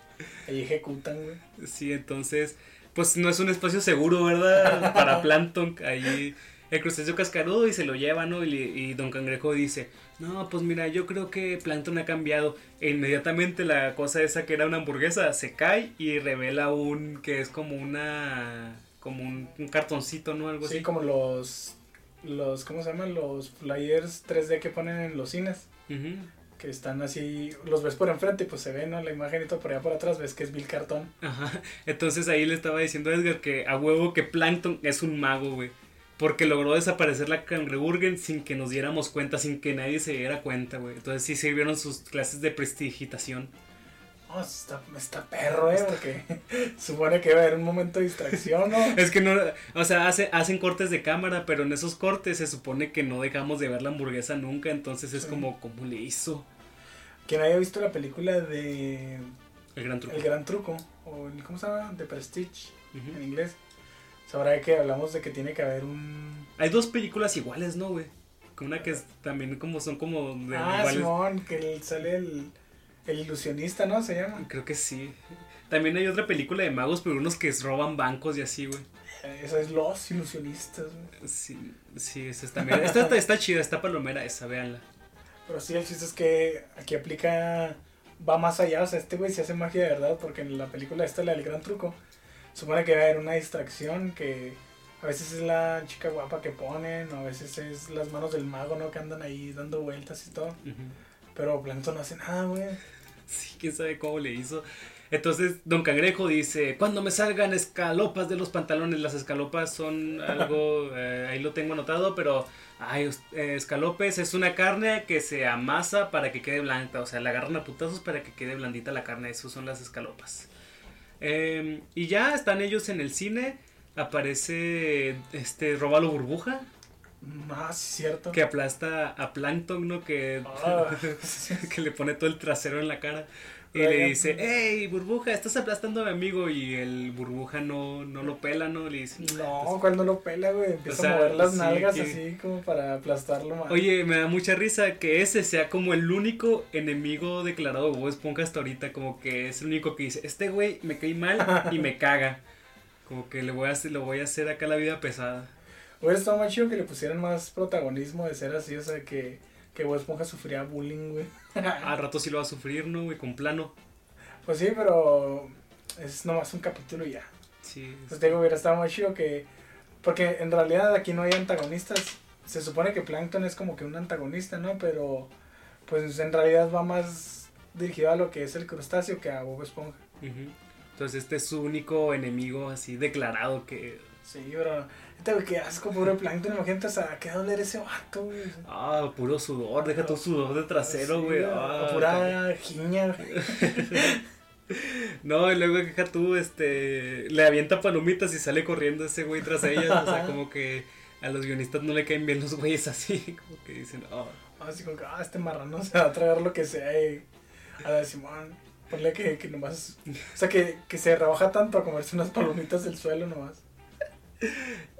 ahí ejecutan, güey. Sí, entonces, pues no es un espacio seguro, ¿verdad? <laughs> Para Plankton, ahí el crustáceo cascarudo y se lo lleva, ¿no? Y, y Don Cangrejo dice, no, pues mira, yo creo que Plankton ha cambiado. E inmediatamente la cosa esa que era una hamburguesa se cae y revela un, que es como una, como un, un cartoncito, ¿no? Algo Sí, así. como los, los, ¿cómo se llaman? Los flyers 3D que ponen en los cines. Ujú. Que están así, los ves por enfrente y pues se ve, ¿no? La imagen y todo por allá por atrás ves que es Bill Cartón. Ajá. Entonces ahí le estaba diciendo a Edgar que a huevo que Plankton es un mago, güey. Porque logró desaparecer la cangreburgen sin que nos diéramos cuenta, sin que nadie se diera cuenta, güey. Entonces sí sirvieron sus clases de prestigitación. No, está, está perro, ¿eh? Porque <laughs> supone que va a haber un momento de distracción, ¿no? <laughs> Es que no, o sea, hace, hacen cortes de cámara, pero en esos cortes se supone que no dejamos de ver la hamburguesa nunca, entonces es Sí. como, ¿cómo le hizo? Quien haya visto la película de El gran truco. El Gran Truco, o ¿cómo se llama? The Prestige, en inglés, sabrá que hablamos de que tiene que haber un... Hay dos películas iguales, ¿no, güey? Una que es también como son como de ah, iguales. Simón, que sale el, el ilusionista, ¿no? Se llama. Creo que sí. También hay otra película de magos, pero unos que roban bancos y así, güey. Eh, Esa es Los Ilusionistas, güey. Sí, sí, esa es también. Esta está, está chida, está palomera esa, véanla. Pero sí, el chiste es que aquí aplica, va más allá, o sea, este güey se hace magia de verdad, porque en la película esta, la del gran truco, supone que va a haber una distracción, que a veces es la chica guapa que ponen, o a veces es las manos del mago, ¿no? Que andan ahí dando vueltas y todo, pero Plankton no hace nada, güey. <laughs> Sí, quién sabe cómo le hizo. Entonces, Don Cangrejo dice, cuando me salgan escalopas de los pantalones, las escalopas son algo, <laughs> eh, ahí lo tengo anotado, pero, ay, eh, escalopes es una carne que se amasa para que quede blanca, o sea, la agarran a putazos para que quede blandita la carne, eso son las escalopas. Eh, y ya están ellos en el cine, aparece este Robalo Burbuja, Ah, sí, cierto. que aplasta a Plankton, ¿no? Que, Ah. <laughs> que le pone todo el trasero en la cara. Y le dice, hey, burbuja, estás aplastando a mi amigo. Y el burbuja no, no lo pela, ¿no? Le dice, No, cuando lo pela, güey, empieza O sea, a mover las sí, nalgas que- así como para aplastarlo más. Oye, me da mucha risa que ese sea como el único enemigo declarado de Bob Esponja hasta ahorita. Como que es el único que dice, este güey me cae mal y me <laughs> caga. Como que le voy a hacer, lo voy a hacer acá la vida pesada. Hubiera estado más chido que le pusieran más protagonismo de ser así, o sea, que, que Bob Esponja sufría bullying, güey. Al rato sí lo va a sufrir, ¿no? Güey, con plano. Pues sí, pero es nomás un capítulo y ya. Sí. Pues te digo, hubiera estado más chido que... Porque en realidad aquí no hay antagonistas. Se supone que Plankton es como que un antagonista, ¿no? Pero pues en realidad va más dirigido a lo que es el crustáceo que a Bob Esponja. Entonces este es su único enemigo así declarado que... Sí, pero... Güey, qué asco, pobre Plankton. Imagínate, o sea, qué doler ese vato, güey. Ah, puro sudor, deja tu sudor de trasero, güey. Ah, pura güey. <laughs> No, y luego deja tú, este, le avienta palomitas y sale corriendo ese güey tras ellas. o sea, <laughs> como que a los guionistas no le caen bien los güeyes así, <laughs> como que dicen, oh, Así como que, ah, este marrano se va a tragar lo que sea y a la Simón, ponle que, que nomás, o sea, que, que se rebaja tanto a comerse unas palomitas del suelo nomás.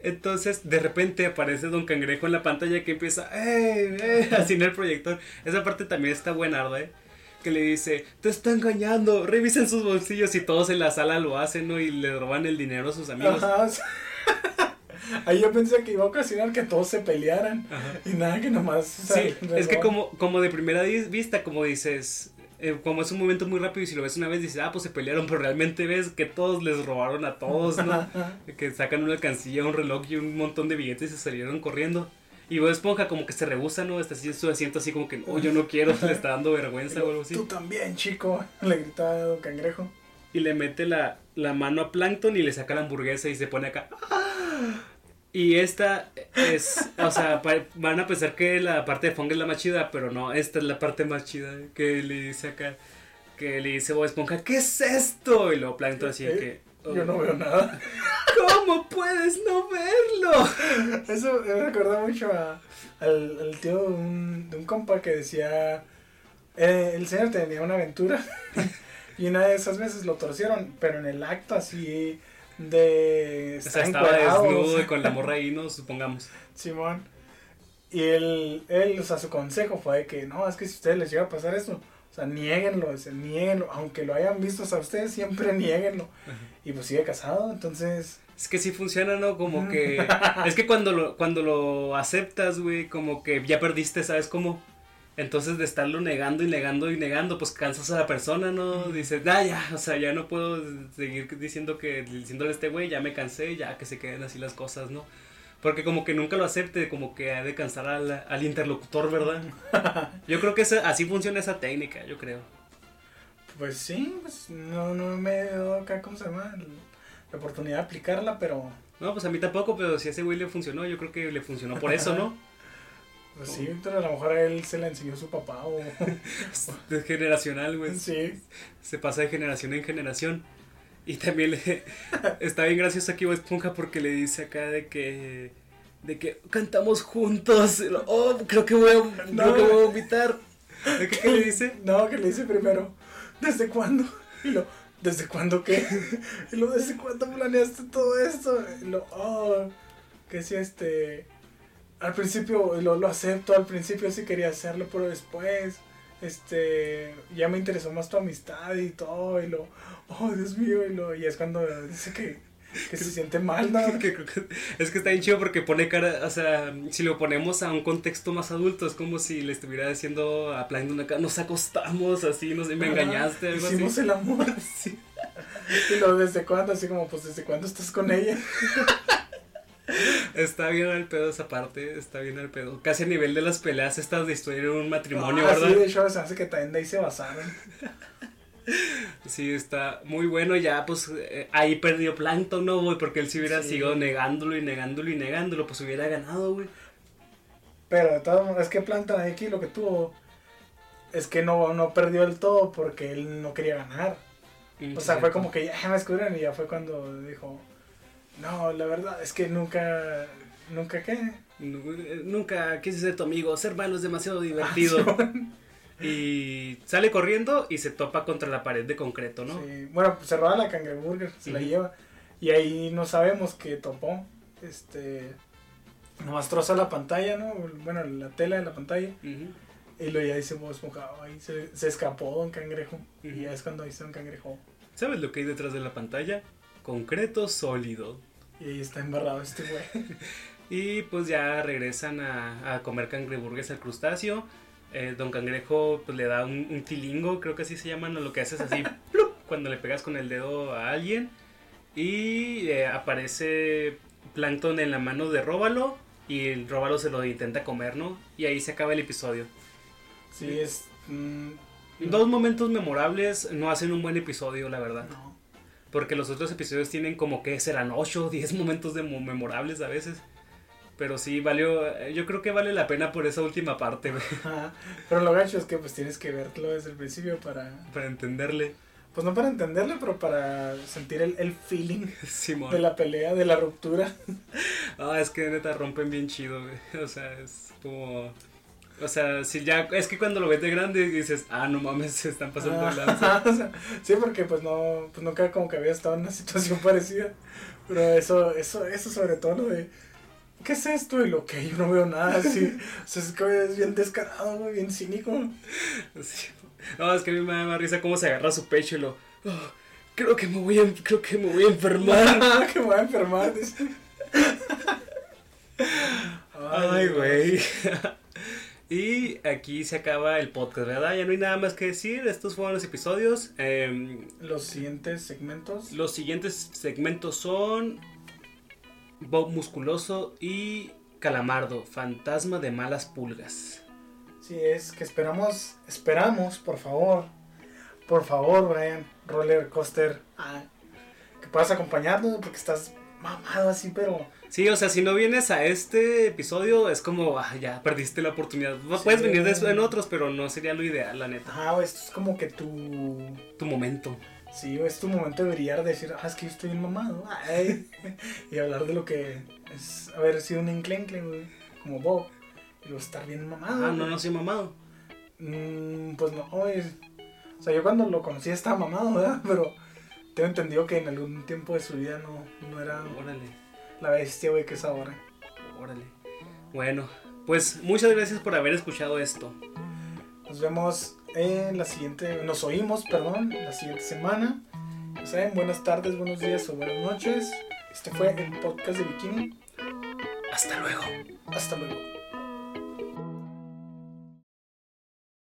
Entonces, de repente aparece Don Cangrejo en la pantalla que empieza, ¡eh! eh", <laughs> así en el proyector. Esa parte también está buena, ¿eh? Que le dice, te está engañando, revisen sus bolsillos y todos en la sala lo hacen, ¿no? Y le roban el dinero a sus amigos. Ajá, <laughs> Ahí yo pensé que iba a ocasionar que todos se pelearan Ajá. y nada, que nomás. o sea, Sí, es que como, como de primera vista, como dices, eh, como es un momento muy rápido y si lo ves una vez dices, ah, pues se pelearon, pero realmente ves que todos les robaron a todos, ¿no? <laughs> que sacan una alcancilla, un reloj y un montón de billetes y se salieron corriendo. Y Bob Esponja como que se rehúsa, ¿no? Está así en su asiento así como que, no, yo no quiero, le está dando vergüenza o algo así. Tú también, chico, le gritaba a Don Cangrejo. Y le mete la, la mano a Plankton y le saca la hamburguesa y se pone acá. ¡Ah! Y esta es, o sea, van a pensar que la parte de Fong es la más chida, pero no, esta es la parte más chida que le dice acá, que le dice Bob Esponja, ¿qué es esto? Y luego Plankton así de que, "Oh, Yo no veo nada. ¿cómo puedes no verlo? Eso me recuerda mucho a, al, al tío de un, de un compa que decía, eh, el señor tenía una aventura <laughs> y una de esas veces lo torcieron, pero en el acto así de... O sea, estar estaba desnudo y con la <laughs> morra ahí, ¿no? Supongamos. Simón. Y él, él, o sea, su consejo fue de que, no, es que si a ustedes les llega a pasar eso, o sea, nieguenlo, nieguenlo, aunque lo hayan visto, o sea, ustedes siempre <laughs> nieguenlo. Y pues sigue casado, entonces... Es que sí funciona, ¿no? Como <laughs> que... es que cuando lo, cuando lo aceptas, güey, como que ya perdiste, ¿sabes cómo? Entonces de estarlo negando y negando y negando, pues cansas a la persona, ¿no? Dices, ah, ya, o sea, ya no puedo seguir diciendo que, diciéndole a este güey, ya me cansé, ya que se queden así las cosas, ¿no? Porque como que nunca lo acepte, como que ha de cansar al, al interlocutor, ¿verdad? <laughs> Yo creo que esa- así funciona esa técnica, yo creo. Pues sí, pues no, no me he dado acá, ¿cómo se llama? La oportunidad de aplicarla, pero No, pues a mí tampoco, pero si a ese güey le funcionó, yo creo que le funcionó por eso, ¿no? <laughs> pues sí, Víctor, a lo mejor a él se la enseñó su papá o... <laughs> Es generacional, güey. sí. Se pasa de generación en generación. Y también le, <laughs> está bien gracioso aquí Bob Esponja porque le dice acá de que de que cantamos juntos. Oh, creo que voy a, creo que voy a vomitar. ¿De qué, qué le dice? <laughs> No, que le dice primero, ¿desde cuándo? Y lo, ¿desde cuándo qué? Y lo, ¿desde cuándo planeaste todo esto? Y lo, oh, que sí, este, al principio lo, lo acepto, al principio sí quería hacerlo, pero después, este, ya me interesó más tu amistad y todo, y lo, oh, Dios mío, y lo, y es cuando dice que, que se siente mal, ¿no? <laughs> Es que está bien chido porque pone cara, o sea, si lo ponemos a un contexto más adulto, es como si le estuviera diciendo a Plan una cara, nos acostamos así, no sé, me engañaste, algo Hicimos así. el amor. <laughs> Sí. <laughs> Y lo, ¿desde cuándo? Así como, pues, ¿desde cuándo estás con ella? Está bien al pedo esa parte, está bien al pedo. Casi a nivel de las peleas estas de un matrimonio, Ah, ¿verdad? Sí, de hecho, se hace que también de ahí se basaron. <laughs> Sí, está muy bueno. Ya, pues eh, ahí perdió Plankton, ¿no, güey? Porque él si hubiera Sí. seguido negándolo y negándolo y negándolo, pues hubiera ganado, güey. Pero de todas maneras, es que Plantan aquí lo que tuvo es que no, no perdió el todo porque él no quería ganar. O sea, fue como que ya me descubrieron y ya fue cuando dijo, no, la verdad es que nunca, nunca qué. Nu- Nunca quise ser tu amigo, ser malo es demasiado divertido. y sale corriendo y se topa contra la pared de concreto, ¿no? Sí, Bueno, pues se roba la cangreburger, se la lleva. Y ahí no sabemos qué topó. Este, nomás troza la pantalla, ¿no? Bueno, la tela de la pantalla. Y luego ya dice Bob ahí se, se escapó Don Cangrejo. Y ya es cuando dice Don Cangrejo. ¿Sabes lo que hay detrás de la pantalla? Concreto sólido. Y está embarrado este güey. <laughs> Y pues ya regresan a, a comer cangreburgues al crustáceo. Eh, don Cangrejo pues le da un, un tilingo, creo que así se llaman, o lo que haces así, <laughs> ¡plup! cuando le pegas con el dedo a alguien. Y eh, aparece Plankton en la mano de Róbalo y el Róbalo se lo intenta comer, ¿no? Y ahí se acaba el episodio. Sí, es... mm, Dos momentos memorables no hacen un buen episodio, la verdad. no. Porque los otros episodios tienen como que serán 8 o 10 momentos de mo- memorables a veces. Pero sí, valió. eh, Yo creo que vale la pena por esa última parte, Ajá. Pero lo gacho es que pues tienes que verlo desde el principio para... para entenderle. Pues no para entenderlo, pero para sentir el, el feeling <laughs> Simón. de la pelea, de la ruptura. Ah, es que neta rompen bien chido, güey. O sea, es como. O sea, si ya. Es que cuando lo ves de grande dices, ah, no mames, se están pasando de lanza. Ah, <laughs> o sea, sí, porque pues no, pues nunca como que había estado en una <laughs> situación parecida. Pero eso, eso, eso sobre todo lo de, ¿qué es esto? Y lo que yo no veo nada así. <laughs> O sea, es que es bien descarado, güey, bien cínico. Sí. No, es que a mí me da más risa cómo se agarra su pecho y lo. "Oh, creo que me voy a, creo que me voy a enfermar. que me voy a enfermar, dice. Ay, güey. Y aquí se acaba el podcast, ¿verdad? Ya no hay nada más que decir. Estos fueron los episodios. Em, Los siguientes segmentos. los siguientes segmentos son Bob Musculoso y Calamardo, Fantasma de Malas Pulgas. Sí, es que esperamos, esperamos, por favor, por favor, Brian, Roller Coaster, ah, que puedas acompañarnos porque estás mamado así, pero Sí, o sea, si no vienes a este episodio, es como, ah, ya perdiste la oportunidad. Sí. Puedes venir después en otros, pero no sería lo ideal, la neta. ajá, güey, esto es como que tu, Tu momento. sí, es tu momento de brillar, de decir, ah, es que yo estoy bien mamado, ay, <laughs> y hablar de lo que es haber sido un enclencle, güey, como Bob, y luego estar bien mamado. Ah, güey. no, no soy mamado. Mm, pues no, güey. O sea, yo cuando lo conocí estaba mamado, ¿verdad? Pero tengo entendido que en algún tiempo de su vida no, no era Órale, la bestia, güey, que es ahora. órale. Bueno, pues muchas gracias por haber escuchado esto. Nos vemos en la siguiente, nos oímos, perdón, la siguiente semana. Ya saben, buenas tardes, buenos días o buenas noches. Este fue el podcast de Bikini. Hasta luego. Hasta luego.